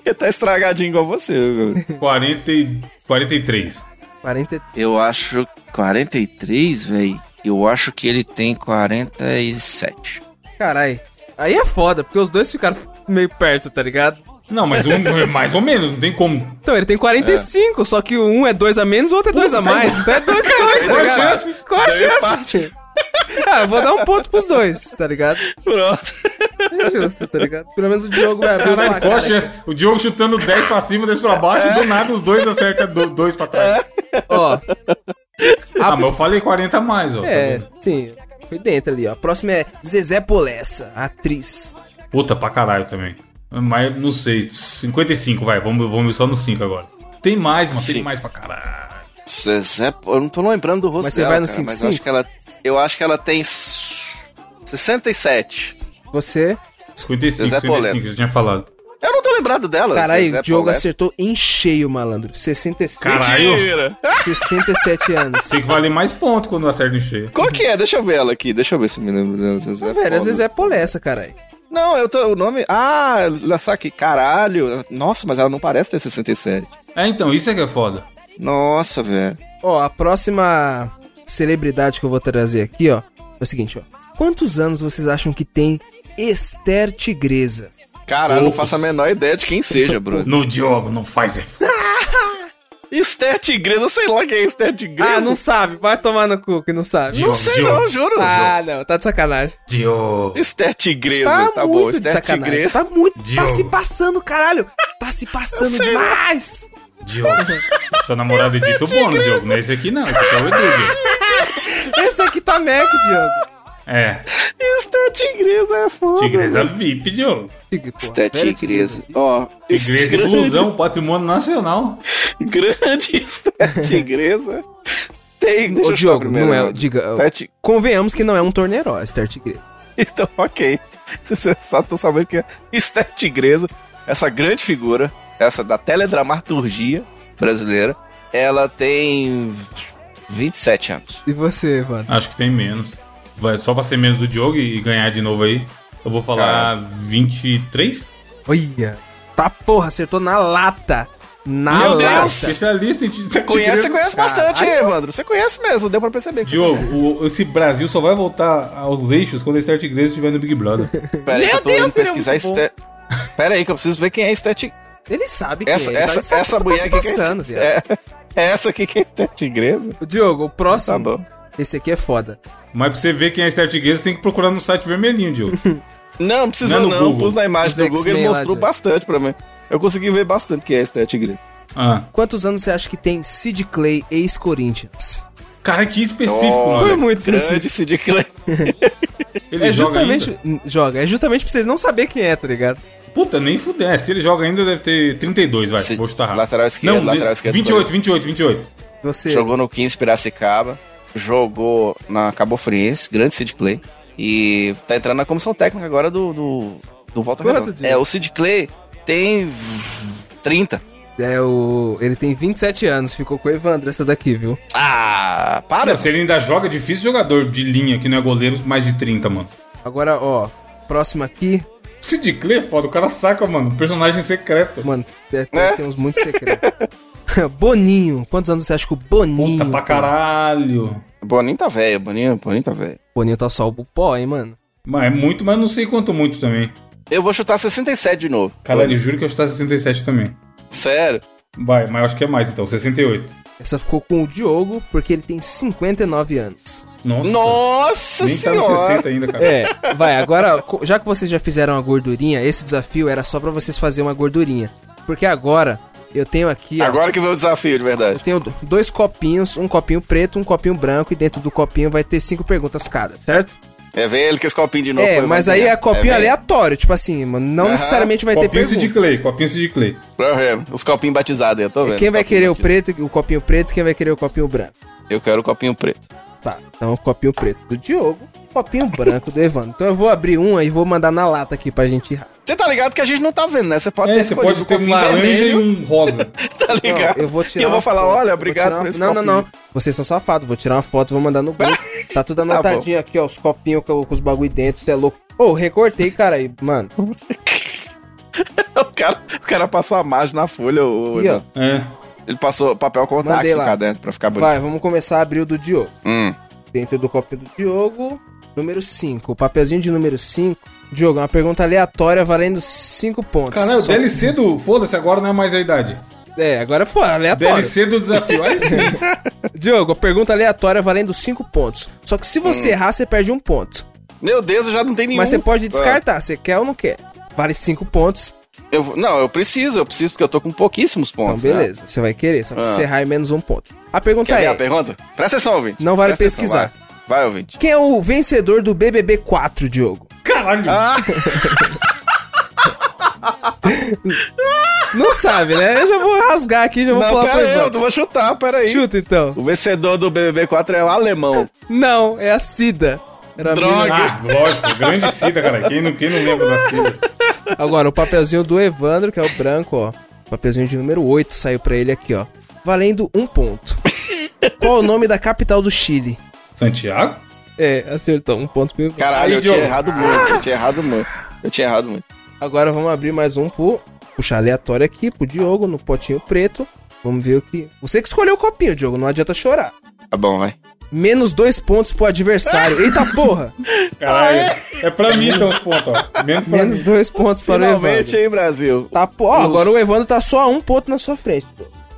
ele tá estragadinho igual você. viu? 40 e 43. 40... Eu acho 43, velho. Eu acho que ele tem 47. Carai. Aí é foda, porque os dois ficaram meio perto, tá ligado? Não, mas um é mais ou menos, não tem como. Então, ele tem 45, só que um é dois a menos, o outro é dois a mais. Então é dois a mais, tá Qual a ligado? chance? Qual a chance? Ah, eu vou dar um ponto pros dois, tá ligado? Pronto. É justo, tá ligado? Pelo menos o Diogo vai abrir o Caralho, qual a chance? O Diogo chutando 10 pra cima, 10 pra baixo, e do nada os dois acertam 2 pra trás. Ó, Ah, mas eu falei 40 a mais, ó. tá é, bom. sim, foi dentro ali, ó. A próxima é Zezé Polessa, atriz. Puta pra caralho também. Mas não sei, 55, vai, vamos, vamos só no 5 agora. Tem mais, mano, tem mais pra caralho. Zezé, eu não tô lembrando do rosto Mas você dela, vai no cara, mas 5-5? eu acho que ela Eu acho que ela tem s- 67. Você, 55, Zezé 55, Polenta. eu tinha falado. Eu não tô lembrado dela. caralho, o Diogo acertou em cheio, malandro. 67, Caralho, Mentira! 67 anos. tem que valer mais ponto quando acerta em cheio. Qual que é? Deixa eu ver ela aqui. Deixa eu ver se me lembro dela. Zezé Velho, às vezes é Polessa, caralho. Não, eu tô. O nome. Ah, só que caralho. Nossa, mas ela não parece ter 67. É, então, isso é que é foda. Nossa, velho. Ó, a próxima celebridade que eu vou trazer aqui, ó, é o seguinte, ó. Quantos anos vocês acham que tem Esther Tigresa? Cara, eu não faço a menor ideia de quem seja, Bruno. No Diogo, não faz é. Esther Tigresa, eu sei lá quem é Esther Tigresa. Ah, não sabe. Vai tomar no cu que não sabe. Não sei não, juro. Ah, não. Tá de sacanagem. Diogo. Esther Tigresa, Tá, tá, bom. muito de Esther sacanagem. Tigresa. Tá muito. Tá Diogo. se passando, caralho. Tá se passando sei demais. Diogo. Seu namorado edita o bônus, Diogo. Não é esse aqui, não. Esse aqui é o Edu, Diogo. Esse aqui tá Mac, Diogo. É. Esther Tigresa é foda. Tigresa velho. VIP, Diogo. Velha Tigresa. Ó. Tigresa grande- Inclusão, patrimônio nacional. Grande Esther Tigresa. Tem, deixa Ô, eu Diogo, primeiro. não é. mano. Diga, convenhamos que não é um torneiro, a Esther Tigre. Então, ok. Você só tô sabendo que é Esther Tigresa, essa grande figura, essa da teledramaturgia brasileira, ela tem 27 anos. E você, mano? Acho que tem menos. Vai, só pra ser menos do Diogo e ganhar de novo aí. Eu vou falar 23? Olha. Tá porra, acertou na lata. Na Meu lata. Deus! Especialista em Você conhece, você conhece bastante, hein, Evandro? Você conhece mesmo, deu pra perceber. Diogo, o- esse Brasil só vai voltar aos eixos quando a Star Tigresa estiver no Big Brother. Pera aí, que Meu Deus, indo ele é pesquisar muito bom. Esther... Pera aí, que eu preciso ver quem é Tigresa. Ele sabe quem Essa, é. ele essa, tá- sabe essa o que mulher tá aqui se que é- passando, viado. é, é essa aqui que é Esther Tigresa. O Diogo, o próximo. Tá bom. Esse aqui é foda. Mas pra você ver quem é a Star Tigresa, tem que procurar no site vermelhinho, Diogo. Não, não precisou Não é não, pus na imagem Os do Google, ele lá, mostrou Diogo. bastante pra mim. Eu consegui ver bastante que é Esther Tigresa. Ah. Quantos anos você acha que tem Sid Clay, ex-Corinthians? Cara, que específico, Foi mano. muito Grande específico. Sid Clay. Ele É joga justamente. ainda? Joga. É justamente pra vocês não saberem quem é, tá ligado? Puta, nem fuder. É, Se ele joga ainda, deve ter 32, vai. Se- Vou chutar rápido. lateral esquerdo, Não, lateral esquerdo. 28, 28, 28. Você. Jogou no 15 Piracicaba, jogou na Cabo Friense, grande Sid Clay. E tá entrando na comissão técnica agora do, do, do Volta Quanto, Redonda. É, o Sid Clay tem 30. É o. Ele tem 27 anos, ficou com o Evandro essa daqui, viu? Ah, para! Não, se ele ainda joga, é difícil jogador de linha que não é goleiro mais de 30, mano. Agora, ó. Próximo aqui. Sid Clay é foda, o cara saca, mano. Personagem secreto. Mano, tem, tem- É? tem uns muito secretos. Boninho. Quantos anos você acha que o Boninho. Puta pra caralho. Boninho tá velho, Boninho, Boninho tá velho. Boninho tá só o pó, hein, mano? Mas é muito, mas não sei quanto muito também. Eu vou chutar 67 de novo. Caralho, eu juro que eu chutar 67 também. Sério? Vai, mas eu acho que é mais então, 68. Essa ficou com o Diogo, porque ele tem 59 anos. Nossa. Nossa Nem tá no senhora! 60 ainda, cara. É, vai, agora, já que vocês já fizeram a gordurinha, esse desafio era só pra vocês fazerem uma gordurinha. Porque agora, eu tenho aqui, ó, Agora que veio o desafio, de eu verdade. tenho do- dois copinhos, um copinho preto, um copinho branco, e dentro do copinho vai ter cinco perguntas cada, certo? É, vem ele com esse copinho de novo. é, mas aí ganhar. é copinho É, vem. aleatório, tipo assim, mano, não Aham, necessariamente vai ter Copinho pergunta. Sid Clay, copinho Sid Clay. Ver, Os copinhos batizados aí, eu tô vendo. Quem os vai querer o batizados. preto, o copinho preto, quem vai querer o copinho branco? Eu quero o copinho preto. Tá, então o copinho preto do Diogo, copinho branco do Evandro. Então eu vou abrir um aí e vou mandar na lata aqui pra gente ir. Você tá ligado que a gente não tá vendo, né? Você pode É, ter você pode ter um laranja vermelho, e um rosa. tá ligado? Não, eu vou tirar E eu vou uma falar, foto, olha, obrigado tirar por uma- esse Não, não, copinho. não. Vocês são safados, vou tirar uma foto, vou mandar no grupo. Tá tudo Tá anotadinho aqui, ó, os copinhos com, com os bagulho dentro, você é louco. Ô, recortei, cara, aí, mano. o, cara, o cara passou a margem na folha, o, Aqui, ó. É. Ele passou papel contact Mandei lá. cá dentro pra ficar bonito. Vai, vamos começar a abrir o do Diogo. Hum. Dentro do copinho do Diogo, número 5. O papelzinho de número 5. Diogo, é uma pergunta aleatória valendo 5 pontos. Caralho, o Só- DLC do. Foda-se, agora não é mais a idade. É, agora foi aleatório. DLC do desafio. Aí sim. Diogo, pergunta aleatória valendo 5 pontos. Só que se você Hum. errar, você perde um ponto. Meu Deus, eu já não tenho nenhum. Mas você pode Ah, descartar, você quer ou não quer. Vale 5 pontos, eu- não, eu preciso, eu preciso porque eu tô com pouquíssimos então pontos. né? beleza, você vai querer. Só que se Ah. você errar é menos um ponto. A pergunta Quer ver é, a pergunta? Presta atenção, ouvinte. Não vale Presta atenção, pesquisar. vai. vai, ouvinte. quem é o vencedor do BBB 4, Diogo? Caralho. Ah, Não sabe, né? Eu já vou rasgar aqui, já vou não, pular pera aí, eu vou chutar, pera aí. Chuta então. O vencedor do BBB4 é o alemão. Não, é a Cida. Era a Droga. Ah, lógico, grande Cida, cara. Quem não, quem não lembra da Cida? Agora, o papelzinho do Evandro, que é o branco, ó. Papelzinho de número 8 saiu pra ele aqui, ó. Valendo um ponto. Qual o nome da capital do Chile? Santiago? É, acertou. Um ponto pro Evandro. Caralho, eu tinha errado muito, eu tinha errado muito. Eu tinha errado muito. Agora vamos abrir mais um pro. Puxar aleatório aqui pro Diogo, no potinho preto. Vamos ver o que. Você que escolheu o copinho, Diogo, não adianta chorar. Tá bom, vai. Menos dois pontos pro adversário. Eita porra! Caralho. É pra mim então os pontos, ó. Menos pra Menos mim. dois pontos para o Finalmente, Evandro. hein, Brasil. Tá, pô, ó, agora o Evandro tá só a um ponto na sua frente.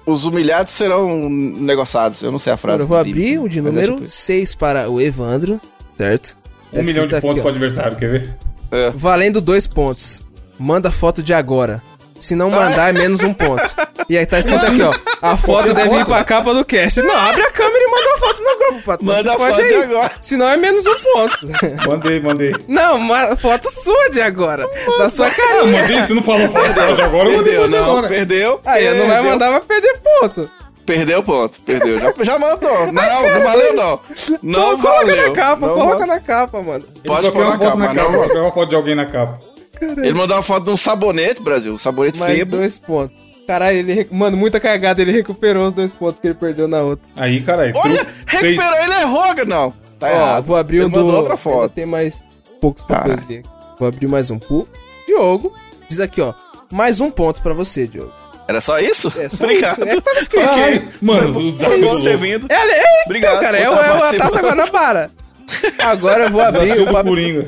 Os humilhados serão negociados. Eu não sei a frase. Agora eu vou abrir o de é número tipo isso. 6 para o Evandro, certo? Um milhão de aqui, pontos ó. pro adversário, quer ver? É. Valendo dois pontos. Manda foto de agora. Se não mandar, é menos um ponto. E aí tá escrito aqui, ó. A foto deve ir pra capa do cast. Não, abre a câmera e manda a foto no grupo, Pato. Manda a pode foto de ir. agora. Senão é menos um ponto. Mandei, mandei. Não, uma foto sua de agora. Da sua Ah, carinha. mandei, você não falou foto de agora, eu mandei Perdeu, não. agora. Perdeu. Aí, não vai perdeu. mandar, vai perder ponto. Perdeu ponto. Perdeu. Já, já mandou. Não, não valeu, não. Não coloca valeu. na capa, Não coloca na capa, mano. Pode quer uma na foto capa, na capa, não. uma foto de alguém na capa. Ele mandou uma foto de um sabonete, Brasil. Um sabonete Mais febo. dois pontos. Caralho, ele. rec- Mano, muita cagada, ele recuperou os dois pontos que ele perdeu na outra. Aí, caralho. Olha, recuperou, ele errou, não. Tá Ó, errado. vou abrir ele o do. outra Ainda foto. tem mais poucos Caralho. papelzinhos aqui. Vou abrir mais um pro Diogo. Diz aqui, ó. Mais um ponto pra você, Diogo. Era só isso? É só Obrigado. isso. É que tava escrito. Caralho, mano, o desafio do Você louco. vindo. É, é, Obrigado então, cara, é, o- é a. Taça Guanabara. Agora eu vou abrir o papel.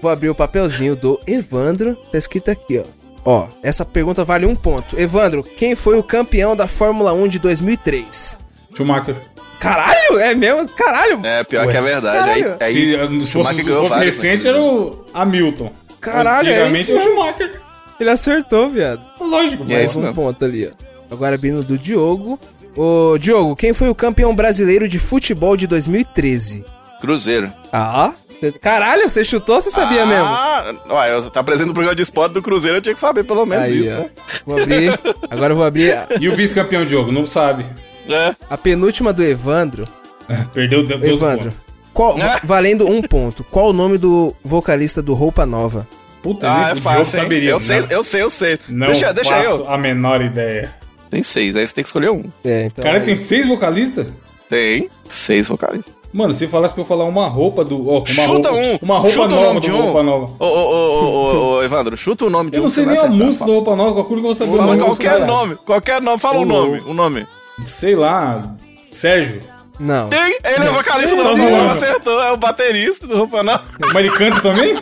Vou abrir o papelzinho do Evandro. Tá escrito aqui, ó. Ó, essa pergunta vale um ponto. Evandro, quem foi o campeão da Fórmula 1 de 2003? Schumacher. Caralho, é mesmo? Caralho. É, pior Ué. que é verdade. Aí, aí, Se, se fosse, se fosse vários, recente, né? era o Hamilton. Caralho, é isso o mesmo. Schumacher. Ele acertou, viado. Lógico, mas é Mais isso um mesmo. ponto ali, ó. Agora vindo do Diogo. Ô, Diogo, quem foi o campeão brasileiro de futebol de 2013? Cruzeiro. Ah? Caralho, você chutou, você sabia mesmo? Ah, ué, eu tá apresentando o programa de esporte do Cruzeiro, eu tinha que saber pelo menos Aí, isso, ó. né? Vou abrir. Agora eu vou abrir a, E o vice-campeão Diogo? Não sabe. É. a penúltima do Evandro. Perdeu Deus Evandro. Qual, Ah. valendo um ponto. Qual o nome do vocalista do Roupa Nova? Puta, Ah, é fácil, saberia. Eu sei, Não- eu sei, eu sei. Não deixa deixa faço eu. a menor ideia. Tem seis, aí você tem que escolher um. É, então. O cara aí- tem seis vocalistas? Tem seis vocalistas. Mano, se falasse pra eu falar uma roupa do. ó, uma chuta roupa, um. Uma roupa chuta o nova nome do de um. roupa nova. Ô, ô, ô, ô, ô, ô, Evandro, chuta o nome de Eu um. não sei nem a música do roupa nova, qualquer que eu vou saber o Fala nome. qualquer nome, qualquer nome. Fala o nome, louco. o nome. Sei lá. Sérgio. Não. Tem, ele é vocalista do Tá Roupa Nova, acertou, é o baterista do Roupa Nova. Mas ele canta também?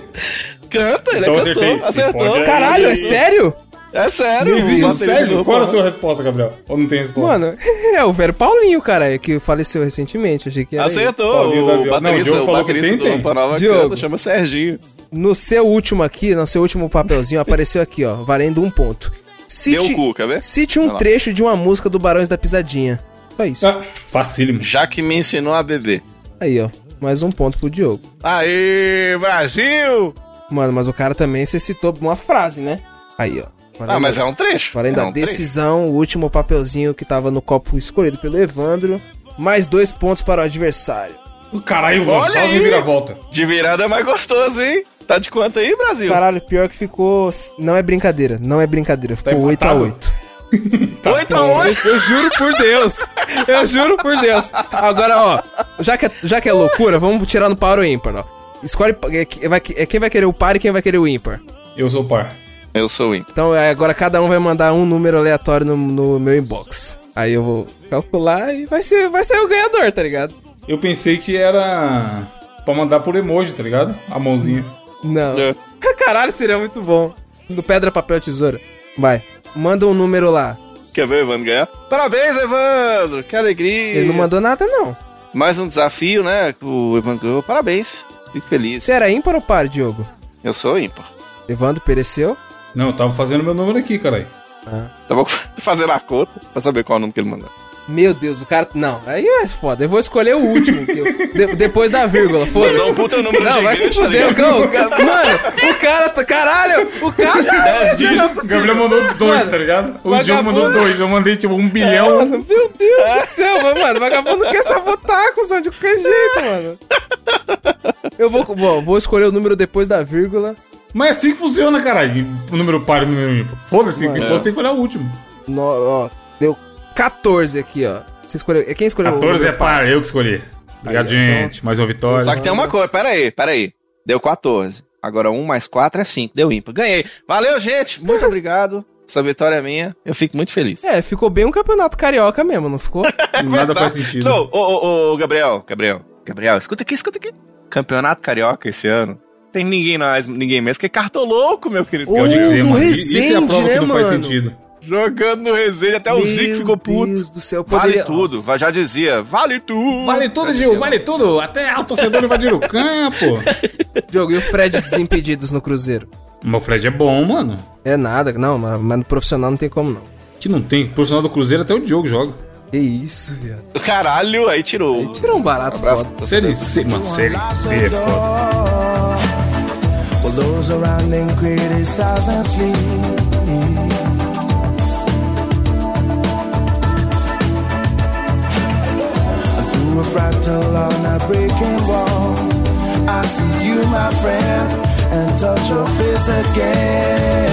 Canta, ele Então é eu acertei. cantor, Se acertou. aí. Caralho, é sério? É sério, Não existe Sérgio? Qual era a sua resposta, Gabriel? Ou não tem resposta? Mano, é o velho Paulinho, cara, que faleceu recentemente. Achei que era. Acertou, Paulinho da o Viola. Não, o Diogo falou que tem, tem. Diogo. canta, chama Serginho. No seu último aqui, no seu último papelzinho, apareceu aqui, ó, valendo um ponto. Deu Cite, o cu, quer ver? cite um trecho de uma música do Barões da Pisadinha. Só isso. Ah, facílimo. Já que me ensinou a beber. Aí, ó. Mais um ponto pro Diogo. Aê, Brasil! Mano, mas o cara também você citou uma frase, né? Aí, ó. Ah, mas é um trecho. Além é da um trecho. decisão, o último papelzinho que tava no copo escolhido pelo Evandro. Mais dois pontos para o adversário. O Caralho, mano, Olha só aí. reviravolta. De virada é mais gostoso, hein? Tá de quanto aí, Brasil? Caralho, pior que ficou. Não é brincadeira, não é brincadeira. Ficou Tá 8 a empatado? 8 8 a 8 Eu juro por Deus. Eu juro por Deus. Agora, ó, já que é, já que é loucura, vamos tirar no par ou ímpar, ó. Escolhe é, vai- é quem vai querer o par e quem vai querer o ímpar. Eu sou par. Eu sou o Imp. Então é, agora cada um vai mandar um número aleatório no, no meu inbox. Aí eu vou calcular e vai ser, vai ser o ganhador, tá ligado? Eu pensei que era pra mandar por emoji, tá ligado? A mãozinha. Não. É. Caralho, seria muito bom. Do pedra, papel, tesoura. Vai. Manda um número lá. Quer ver o Evandro ganhar? Parabéns, Evandro! Que alegria! Ele não mandou nada, não. Mais um desafio, né? O Evandro ganhou. Parabéns. Fico feliz. Você era ímpar ou par, Diogo? Eu sou ímpar. Evandro pereceu? Não, eu tava fazendo meu número aqui, caralho. Tava fazendo a conta pra saber qual é o número que ele mandou. Meu Deus, o cara. Não, aí é foda. Eu vou escolher o último. que eu- de- depois da vírgula, foda-se. puta número Não, vai se tá fuder, não, o cara- Mano, o cara. tá- Caralho, o cara. Dez. Não é O. Gabriel mandou dois, Mano, tá ligado? O vagabundo. Diogo mandou dois. Eu mandei tipo um bilhão. Mano, meu Deus do céu, mano. Vagabundo quer sabotar, cuzão, de qualquer jeito, mano. Eu vou, vou, vou escolher o número depois da vírgula. Mas é assim que funciona, caralho. O número par e o número ímpar. Foda-se, Mano. que você tem que olhar o último. No, ó, deu 14 aqui, ó. Você escolheu. É quem escolheu 14 é número par, eu que escolhi. Obrigado, Aí, então- gente. Mais uma vitória. Só que tem uma coisa, pera aí, pera aí. Deu 14. Agora 1 mais 4 é 5. Deu ímpar. Ganhei. Valeu, gente. Muito obrigado. Essa vitória é minha. Eu fico muito feliz. É, ficou bem um campeonato carioca mesmo, não ficou? Nada faz sentido. Ô, ô, ô, Gabriel, Gabriel, Gabriel, escuta aqui, escuta aqui. Campeonato Carioca esse ano. Tem ninguém mais, ninguém mais que é cartoloco, meu querido. Ô, Pode crer, no mano. Isso é a Resende, prova né, que não faz mano? sentido. Jogando no resenha, até o Meu Zico ficou puto. Deus do céu, Vale poderia- tudo, já dizia, vale tudo. Vale tudo, Gil, vale tudo. Até o torcedor invadir o campo. Diogo, e o Fred desimpedidos no Cruzeiro? Mas o Fred é bom, mano. É nada, não, mas, mas no profissional não tem como não. Que não tem. Profissional do Cruzeiro até o Diogo joga. Que isso, viado. Caralho, aí tirou. Aí tirou um barato Abraço foda. pro Série. C, mano, série C é foda. Those around them criticize and sleep. And through a fractal on a breaking wall, I see you, my friend, and touch your face again.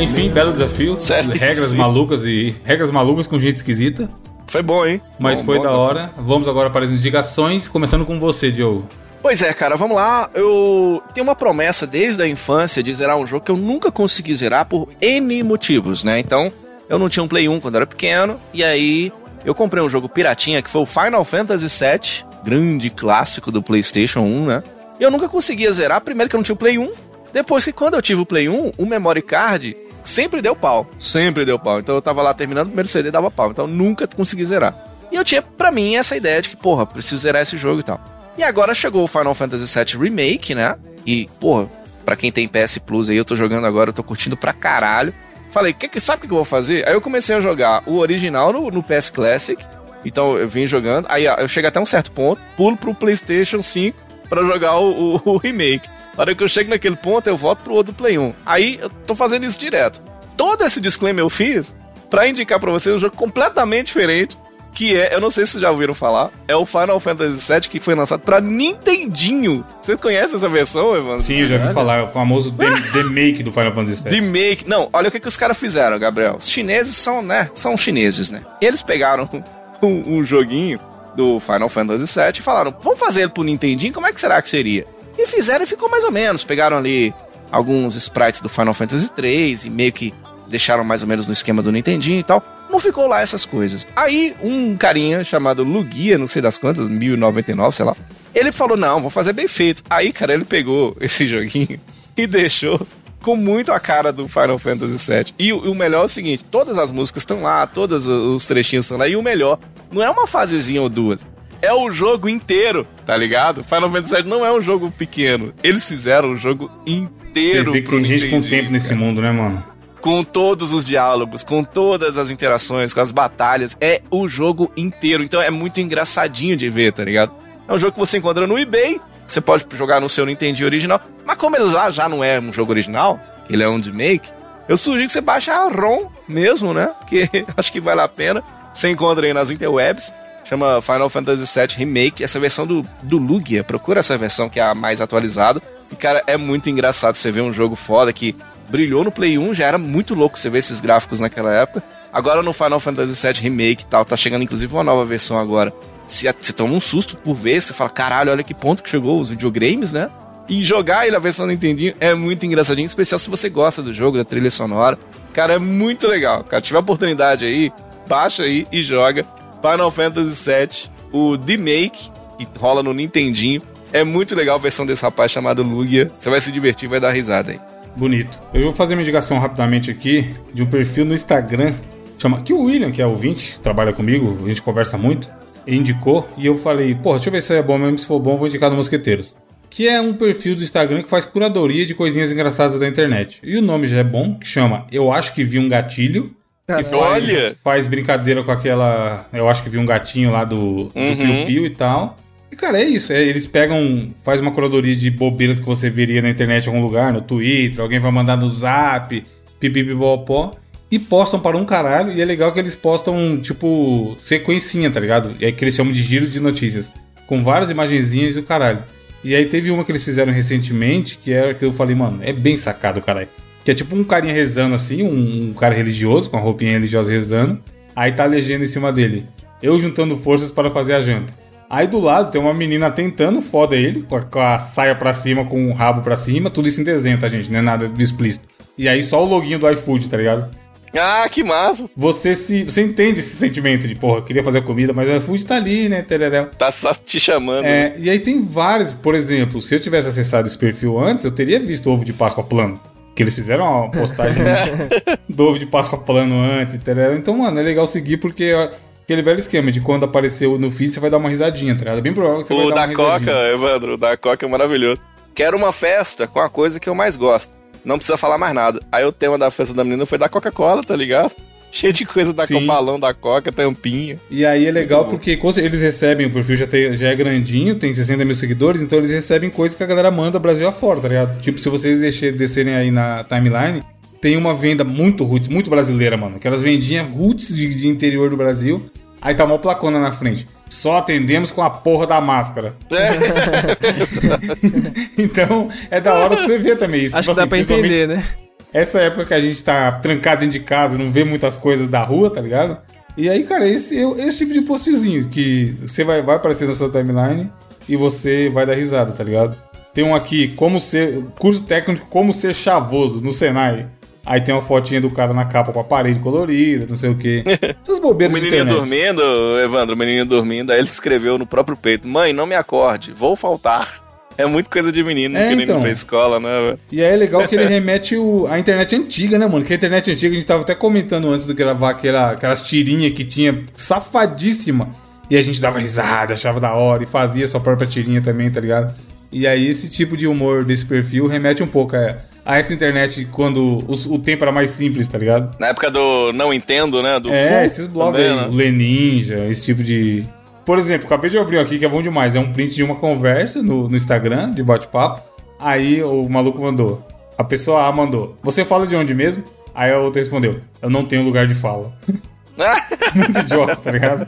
Enfim, belo desafio. Série regras C. malucas e. Regras malucas com gente esquisita. Foi bom, hein? Mas Bom, foi bom da desafio. hora. Vamos agora para as indicações, começando com você, Diogo. Pois é, cara, vamos lá. Eu tenho uma promessa desde a infância de zerar um jogo que eu nunca consegui zerar por N motivos, né? Então, eu não tinha um Play 1 quando era pequeno, e aí eu comprei um jogo piratinha que foi o Final Fantasy VII, grande clássico do PlayStation 1, né? E eu nunca conseguia zerar, primeiro que eu não tinha o Play 1, depois que quando eu tive o Play 1, o memory card sempre deu pau, sempre deu pau. Então eu tava lá terminando o primeiro CD dava pau, então eu nunca consegui zerar. E eu tinha pra mim essa ideia de que, porra, preciso zerar esse jogo e tal. E agora chegou o Final Fantasy VII Remake, né? E, porra, pra quem tem PS Plus aí, eu tô jogando agora, eu tô curtindo pra caralho. Falei, que, que, sabe o que eu vou fazer? Aí eu comecei a jogar o original no, no PS Classic. Então eu vim jogando. Aí ó, eu chego até um certo ponto, pulo pro PlayStation 5 pra jogar o, o- o remake. Na hora que eu chego naquele ponto, eu volto pro outro Play 1. Aí eu tô fazendo isso direto. Todo esse disclaimer eu fiz pra indicar pra vocês um jogo completamente diferente. Que é, eu não sei se vocês já ouviram falar, é o Final Fantasy VII que foi lançado pra Nintendinho. Você conhece essa versão, Evandro? Sim, eu já ouvi falar, o famoso The, The Make do Final Fantasy VII. De make. Não, olha o que, que os caras fizeram, Gabriel. Os chineses são, né? São chineses, né? Eles pegaram um, um joguinho do Final Fantasy VII e falaram: vamos fazer ele pro Nintendinho, como é que será que seria? E fizeram e ficou mais ou menos. Pegaram ali alguns sprites do Final Fantasy III e meio que deixaram mais ou menos no esquema do Nintendinho e tal. Não ficou lá essas coisas. Aí, um carinha chamado Lugia, não sei das quantas, 1099, sei lá. Ele falou: não, vou fazer bem feito. Aí, cara, ele pegou esse joguinho e deixou com muito a cara do Final Fantasy VII. E o, e o melhor é o seguinte: todas as músicas estão lá, todos os trechinhos estão lá. E o melhor, não é uma fasezinha ou duas. É o jogo inteiro, tá ligado? Final Fantasy VII não é um jogo pequeno. Eles fizeram o jogo Você inteiro. vê que tem gente com tempo nesse cara mundo, né, mano? Com todos os diálogos, com todas as interações, com as batalhas. É o jogo inteiro. Então é muito engraçadinho de ver, tá ligado? É um jogo que você encontra no eBay. Você pode jogar no seu Nintendo original. Mas como ele lá já não é um jogo original, ele é um de make, eu sugiro que você baixe a ROM mesmo, né? Porque acho que vale a pena. Você encontra aí nas interwebs. Chama Final Fantasy VII Remake. Essa versão do, do Lugia. Procura essa versão que é a mais atualizada. E, cara, é muito engraçado você ver um jogo foda que brilhou no Play 1, já era muito louco você ver esses gráficos naquela época. Agora no Final Fantasy VII Remake e tal, tá chegando inclusive uma nova versão agora. Você, você toma um susto por ver, você fala, caralho, olha que ponto que chegou os videogames, né? E jogar ele na versão do Nintendinho é muito engraçadinho, especial se você gosta do jogo, da trilha sonora. Cara, é muito legal. Cara, tiver oportunidade aí, baixa aí e joga Final Fantasy VII, o Remake, que rola no Nintendinho. É muito legal a versão desse rapaz chamado Lugia. Você vai se divertir, vai dar risada aí. Bonito. Eu vou fazer uma indicação rapidamente aqui de um perfil no Instagram. Chama, que o William, que é ouvinte, trabalha comigo, a gente conversa muito. Indicou e eu falei, pô, deixa eu ver se é bom mesmo. Se for bom, vou indicar no Mosqueteiros. Que é um perfil do Instagram que faz curadoria de coisinhas engraçadas da internet. E o nome já é bom, que chama Eu Acho Que Vi um Gatilho. Que faz, faz brincadeira com aquela. Eu acho que vi um gatinho lá do, do Uhum. Piu Piu e tal. E, cara, é isso. é, eles pegam. Faz uma curadoria de bobeiras que você veria na internet em algum lugar, no Twitter, alguém vai mandar no zap, pipipipopó. E postam para um caralho. E é legal que eles postam, tipo, sequencinha, tá ligado? E aí que eles chamam de giro de notícias. Com várias imagenzinhas do caralho. E aí teve uma que eles fizeram recentemente, que é que eu falei, mano, é bem sacado, caralho. Que é tipo um carinha rezando assim, um, um cara religioso, com a roupinha religiosa rezando. Aí tá a legenda em cima dele. Eu juntando forças para fazer a janta. Aí do lado tem uma menina tentando, foda ele, com a, com a saia pra cima, com o rabo pra cima, tudo isso em desenho, tá, gente? Não é nada do explícito. E aí só o loginho do iFood, tá ligado? Ah, que massa! Você se. Você entende esse sentimento de, porra, eu queria fazer comida, mas o iFood tá ali, né? Tereréu. Tá só te chamando. É, e aí tem vários, por exemplo, se eu tivesse acessado esse perfil antes, eu teria visto ovo de Páscoa plano. Que eles fizeram uma postagem do ovo de Páscoa plano antes, entendeu? Então, mano, é legal seguir porque ó, aquele velho esquema de quando apareceu no feed, você vai dar uma risadinha, tá ligado? É bem provável que você vai O dar da uma Coca, risadinha. Evandro, o da Coca é maravilhoso. Quero uma festa com a coisa que eu mais gosto. Não precisa falar mais nada. Aí o tema da festa da menina foi da Coca-Cola, tá ligado? Cheio de coisa da com balão da Coca, tampinha. E aí é legal porque eles recebem, o perfil já, tem, já é grandinho, tem 60 mil seguidores, então eles recebem coisas que a galera manda Brasil afora, tá ligado? Tipo, se vocês descer- descerem aí na timeline, tem uma venda muito roots, muito brasileira, mano. Que elas vendiam roots de, de interior do Brasil. Aí tá uma placona na frente. Só atendemos com a porra da máscara. então, é da hora pra você ver também isso. Acho Tipo que dá assim, pra entender, né? essa época que a gente tá trancado dentro de casa, não vê muitas coisas da rua, tá ligado? E aí, cara, esse, esse tipo de postzinho que você vai, vai aparecer na sua timeline e você vai dar risada, tá ligado? Tem um aqui, como ser. Curso técnico como ser chavoso no Senai. Aí tem uma fotinha do cara na capa com a parede colorida, não sei o quê. Essas O bobeiras de menininho dormindo, Evandro, o menininho dormindo, aí ele escreveu no próprio peito: Mãe, não me acorde, vou faltar. É muito coisa de menino É, querendo então. ir pra escola, né? E aí é legal que ele remete o, a internet antiga, né, mano? Que a internet antiga, a gente tava até comentando antes de gravar aquela, aquelas tirinhas que tinha safadíssima. E a gente dava risada, achava da hora e fazia sua própria tirinha também, tá ligado? E aí esse tipo de humor desse perfil remete um pouco a, a essa internet quando os- o, tempo era mais simples, tá ligado? Na época do Não Entendo, né? Do É, esses blogs também, aí, né? o Leninja, esse tipo de. Por exemplo, acabei de abrir aqui que é bom demais. É um print de uma conversa no, no Instagram, de bate-papo. Aí o maluco mandou. A pessoa A mandou. Você fala de onde mesmo? Aí a outra respondeu. Eu não tenho lugar de fala. Muito idiota, tá ligado?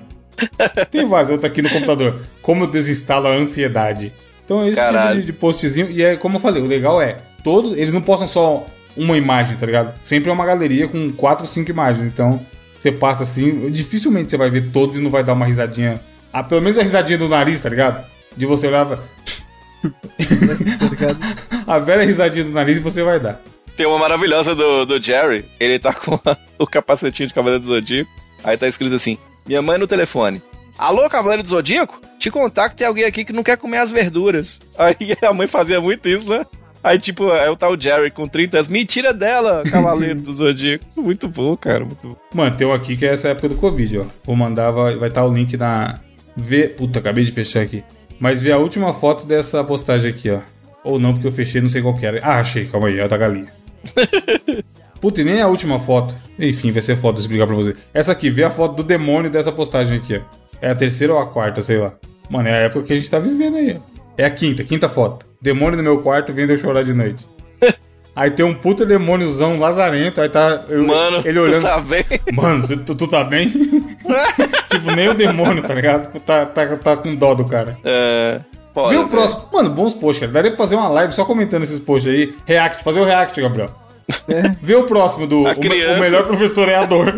Tem vários. Outro aqui no computador. Como eu desinstalo a ansiedade. Então, esse Caralho. tipo de, de postzinho. E é como eu falei, o legal é. Todos. Eles não postam só uma imagem, tá ligado? Sempre é uma galeria com quatro, cinco imagens. Então, você passa assim. Dificilmente você vai ver todos e não vai dar uma risadinha. Ah, pelo menos a risadinha do nariz, tá ligado? De você olhar. pra- Tá? A velha risadinha do nariz você vai dar. Tem uma maravilhosa do, do Jerry. Ele tá com a- o capacetinho de Cavaleiro do Zodíaco. Aí tá escrito assim: Minha mãe no telefone. Alô, Cavaleiro do Zodíaco? Te contar que tem alguém aqui que não quer comer as verduras. Aí a mãe fazia muito isso, né? Aí, tipo, é o tal Jerry com 30 anos. Me tira dela, Cavaleiro do Zodíaco. Muito bom, cara. Muito bom. Mano, tem um aqui que é essa época do Covid, ó. Vou mandar, vai estar tá o link na. Vê. Puta, acabei de fechar aqui. Mas vê a última foto dessa postagem aqui, ó. Ou não, porque eu fechei, não sei qual que era. Ah, achei, calma aí, é da galinha. Puta, e nem a última foto. Enfim, vai ser foto de explicar pra você. Essa aqui, vê a foto do demônio dessa postagem aqui, ó. É a terceira ou a quarta, sei lá. Mano, é a época que a gente tá vivendo aí, ó. É a quinta, quinta foto. Demônio no meu quarto vendo eu chorar de noite. Aí tem um puta demôniozão lazarento, aí tá. eu- Mano, ele olhando. tu tá bem? Mano, tu, tu tá bem? tipo, nem o demônio, tá ligado? Tá, tá, tá com dó do cara. É. foda, Vê o próximo. Mano, bons posts, cara. Daria pra fazer uma live só comentando esses posts aí. React, fazer o react, Gabriel. Vê o próximo do. O, o melhor professor é a dor.